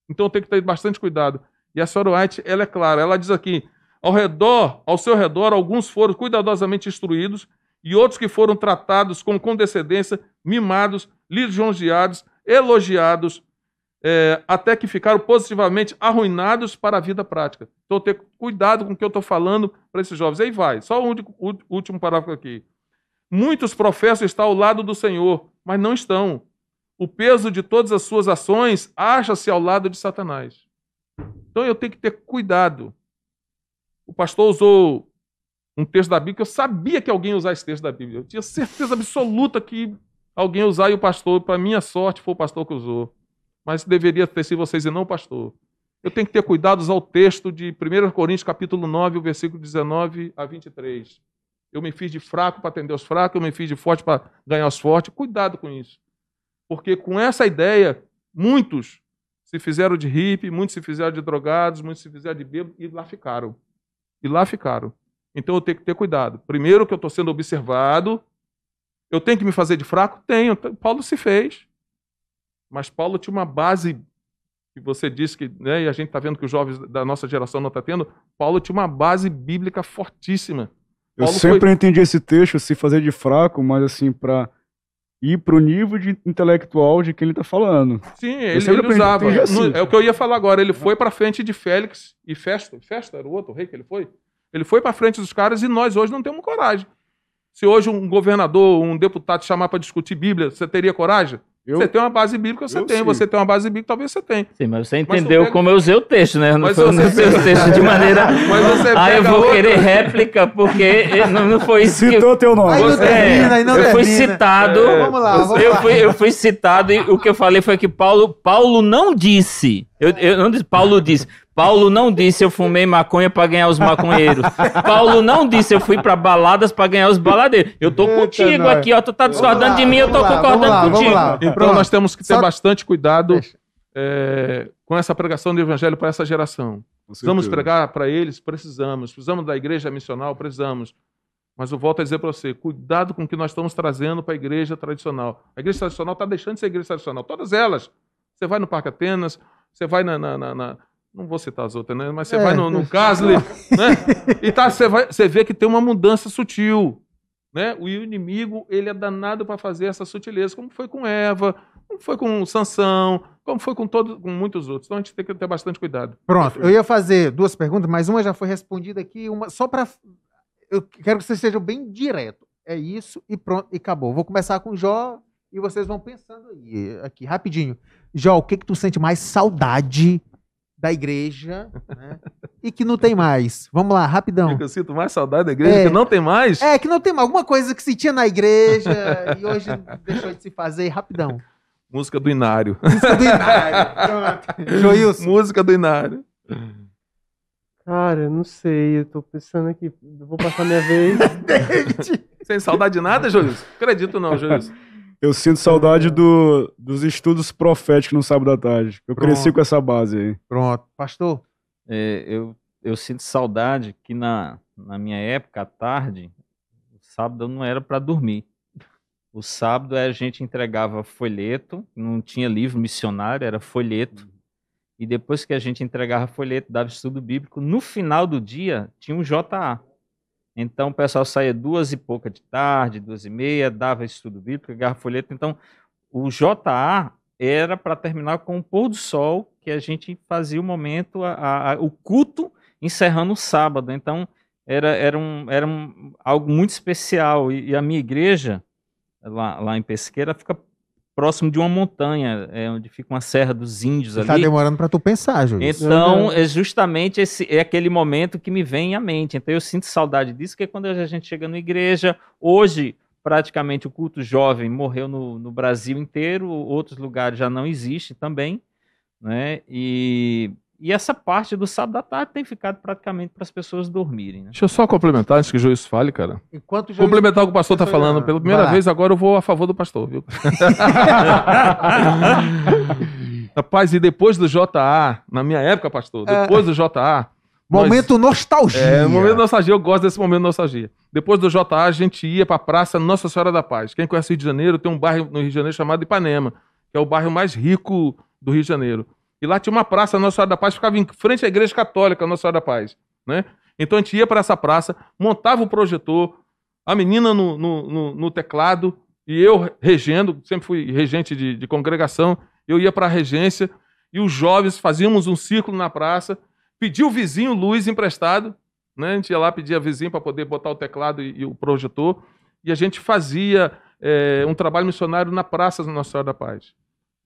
Então eu tenho que ter bastante cuidado. E a Sarah White, ela é clara. Ela diz aqui, ao redor, ao seu redor, alguns foram cuidadosamente instruídos e outros que foram tratados com condescendência, mimados, lisonjeados, elogiados, é, até que ficaram positivamente arruinados para a vida prática. Então, ter cuidado com o que eu estou falando para esses jovens. Aí vai, só o último parágrafo aqui. Muitos professam estar ao lado do Senhor, mas não estão. O peso de todas as suas ações acha-se ao lado de Satanás. Então eu tenho que ter cuidado. O pastor usou um texto da Bíblia que eu sabia que alguém ia usar esse texto da Bíblia. Eu tinha certeza absoluta que alguém ia usar e o pastor, para minha sorte, foi o pastor que usou. Mas deveria ter sido vocês e não o pastor. Eu tenho que ter cuidado usar o texto de 1 Coríntios capítulo 9, o versículo 19 a 23. Eu me fiz de fraco para atender os fracos, eu me fiz de forte para ganhar os fortes. Cuidado com isso. Porque com essa ideia, muitos se fizeram de hippie, muitos se fizeram de drogados, muitos se fizeram de bêbado e lá ficaram. E lá ficaram. Então eu tenho que ter cuidado. Primeiro que eu estou sendo observado. Eu tenho que me fazer de fraco? Tenho. Paulo se fez. Mas Paulo tinha uma base que você disse que, né, e a gente está vendo que os jovens da nossa geração não estão tendo. Paulo tinha uma base bíblica fortíssima. Eu Paulo sempre entendi esse texto se fazer de fraco, mas assim, pra ir pro nível de intelectual de quem ele tá falando. Sim, ele, ele usava. assim. É o que eu ia falar agora. Ele foi para frente de Félix e Festo. Festo era o outro rei que ele foi? Ele foi para frente dos caras e nós hoje não temos coragem. Se hoje um governador, um deputado te chamar para discutir Bíblia, você teria coragem? Eu, Você tem uma base bíblica, você eu tem. sim. Você tem uma base bíblica, talvez você tenha. Sim, mas você Mas entendeu tu pega- como eu usei o texto, né? Não Mas foi eu não você usei o texto de maneira. <laughs> Mas você Ah, eu pega vou outra- querer réplica, porque não, não foi isso que. Citou teu nome. Aí não termina, aí não eu fui citado. É, Vamos lá, vamos eu, lá. fui, eu fui citado e o que eu falei foi que Paulo, Paulo não disse. Eu, eu não disse, Paulo disse. Paulo não disse eu fumei maconha pra ganhar os maconheiros. <laughs> Paulo não disse eu fui pra baladas pra ganhar os baladeiros. Eu tô Eita, contigo nós. aqui, ó. Tu tá discordando lá, de mim, eu tô lá, concordando vamos lá, vamos contigo. lá. Então Pronto. nós temos que ter Só- bastante cuidado é, com essa pregação do evangelho para essa geração. Precisamos pregar para eles? Precisamos. Precisamos da igreja missional? Precisamos. Mas eu volto a dizer para você: cuidado com o que nós estamos trazendo para a igreja tradicional. A igreja tradicional está deixando de ser igreja tradicional. Todas elas. Você vai no Parque Atenas, você vai na. na- na- na- não vou citar as outras, né? Mas você É. vai no, no Casley, <laughs> né? E tá, você, vai, você vê que tem uma mudança sutil. Né? O inimigo ele é danado para fazer essa sutileza, como foi com Eva, como foi com Sansão, como foi com, todo, com muitos outros. Então a gente tem que ter bastante cuidado. Pronto, eu ia fazer duas perguntas, mas uma já foi respondida aqui, uma só para eu quero que vocês sejam bem direto. É isso e pronto, e acabou. Vou começar com o Jó e vocês vão pensando aí, aqui, rapidinho. Jó, o que que tu sente mais saudade da igreja, né? E que não tem mais. Vamos lá, rapidão. Eu sinto mais saudade da igreja, É. que não tem mais. É, que não tem mais alguma coisa que se tinha na igreja e hoje deixou de se fazer, rapidão. Música do Inário. Música do Inário. Pronto. Joilson. Música do Inário. Cara, eu não sei, eu tô pensando aqui, eu vou passar minha vez. <laughs> Sem saudade de nada, Joilson? Acredito não, Joilson. Eu sinto saudade do- dos estudos proféticos no sábado à tarde. Eu cresci Pronto. com essa base aí. Pronto. Pastor, É, eu, eu sinto saudade que na, na minha época, à tarde, o sábado não era para dormir. O sábado a gente entregava folheto, não tinha livro missionário, era folheto. E depois que a gente entregava folheto, dava estudo bíblico, no final do dia tinha um JA. Então o pessoal saía duas e pouca de tarde, duas e meia, dava estudo bíblico, pegava folheto. Então o JA era para terminar com o pôr do sol, que a gente fazia o momento, a- a- o culto encerrando o sábado. Então era, era, um, era um, algo muito especial. E, e a minha igreja, lá, lá em Pesqueira, fica próximo de uma montanha, é, onde fica uma serra dos índios tá ali. demorando para tu pensar, Joilson. Então, é justamente esse é aquele momento que me vem à mente. Então, eu sinto saudade disso, que é quando a gente chega na igreja. Hoje, praticamente o culto jovem morreu no, no Brasil inteiro, outros lugares já não existe também, né? E, e essa parte do sábado à tarde tem ficado praticamente para as pessoas dormirem. Né? Deixa eu só complementar antes que o juiz fale, cara. Enquanto já Complementar o que o pastor está falando pela primeira vez, agora eu vou a favor do pastor, viu? <laughs> Rapaz, e depois do JA, na minha época, pastor, depois do JA. nós- Momento nostalgia. É, momento de nostalgia, eu gosto desse momento de nostalgia. Depois do JA, a gente ia para a Praça Nossa Senhora da Paz. Quem conhece o Rio de Janeiro, tem um bairro no Rio de Janeiro chamado Ipanema, que é o bairro mais rico do Rio de Janeiro. E lá tinha uma praça Nossa Senhora da Paz, ficava em frente à Igreja Católica Nossa Senhora da Paz. Né? Então a gente ia para essa praça, montava o projetor, a menina no, no, no- no teclado, e eu regendo, sempre fui regente de, de congregação, eu ia para a regência, e os jovens fazíamos um círculo na praça, pedia o vizinho luz emprestado, né? A gente ia lá, pedia vizinho para poder botar o teclado e, e o projetor, e a gente fazia eh, um trabalho missionário na Praça Nossa Senhora da Paz.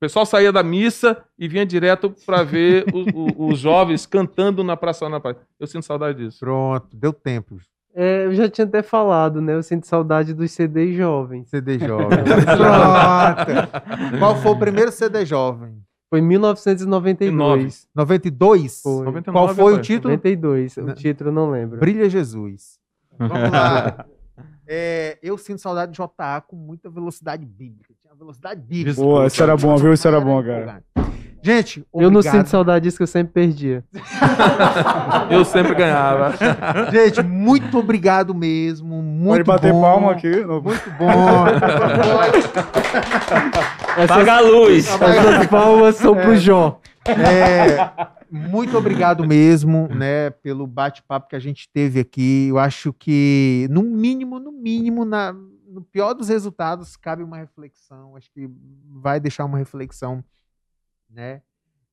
O pessoal saía da missa e vinha direto para ver o- o- os jovens cantando na Praça da Paz. Eu sinto saudade disso. Pronto, deu tempo. É, eu já tinha até falado, né? Eu sinto saudade dos CDs jovens. CD <laughs> jovem. Pronto. Qual foi o primeiro CD jovem? Foi em 1992. 92? Foi. 99, Qual foi o título? 92. Não. O título eu não lembro. Brilha Jesus. Vamos lá. É, eu sinto saudade de JA com muita velocidade bíblica. Tinha velocidade bíblica. Pô, isso era bom, viu? Isso era bom, cara. Gente, Eu não obrigado. sinto saudade disso que eu sempre perdia. Eu sempre ganhava. Gente, muito obrigado mesmo. Muito Pode bater bom. palma aqui. no- Muito bom. <laughs> Paga a luz! Essas palmas são pro Jó. É, muito obrigado mesmo, né, pelo bate-papo que a gente teve aqui. Eu acho que, no mínimo, no mínimo, na, no pior dos resultados, cabe uma reflexão. Acho que vai deixar uma reflexão, né,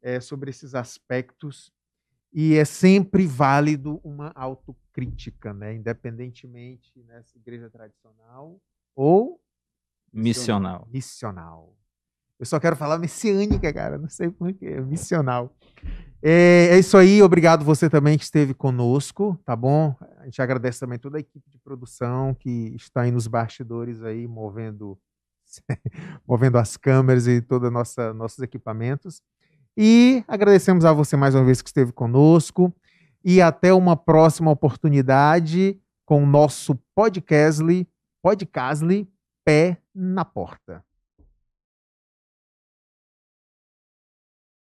é, sobre esses aspectos. E é sempre válido uma autocrítica, né, independentemente nessa igreja tradicional ou Missional. Missional. Eu só quero falar messiânica, cara. Não sei porquê. Missional. É, é isso aí. Obrigado você também que esteve conosco, tá bom? A gente agradece também toda a equipe de produção que está aí nos bastidores aí, movendo, <laughs> movendo as câmeras e todos nossa nossos equipamentos. E agradecemos a você mais uma vez que esteve conosco. E até uma próxima oportunidade com o nosso podcastly, podcastly Pé na Porta.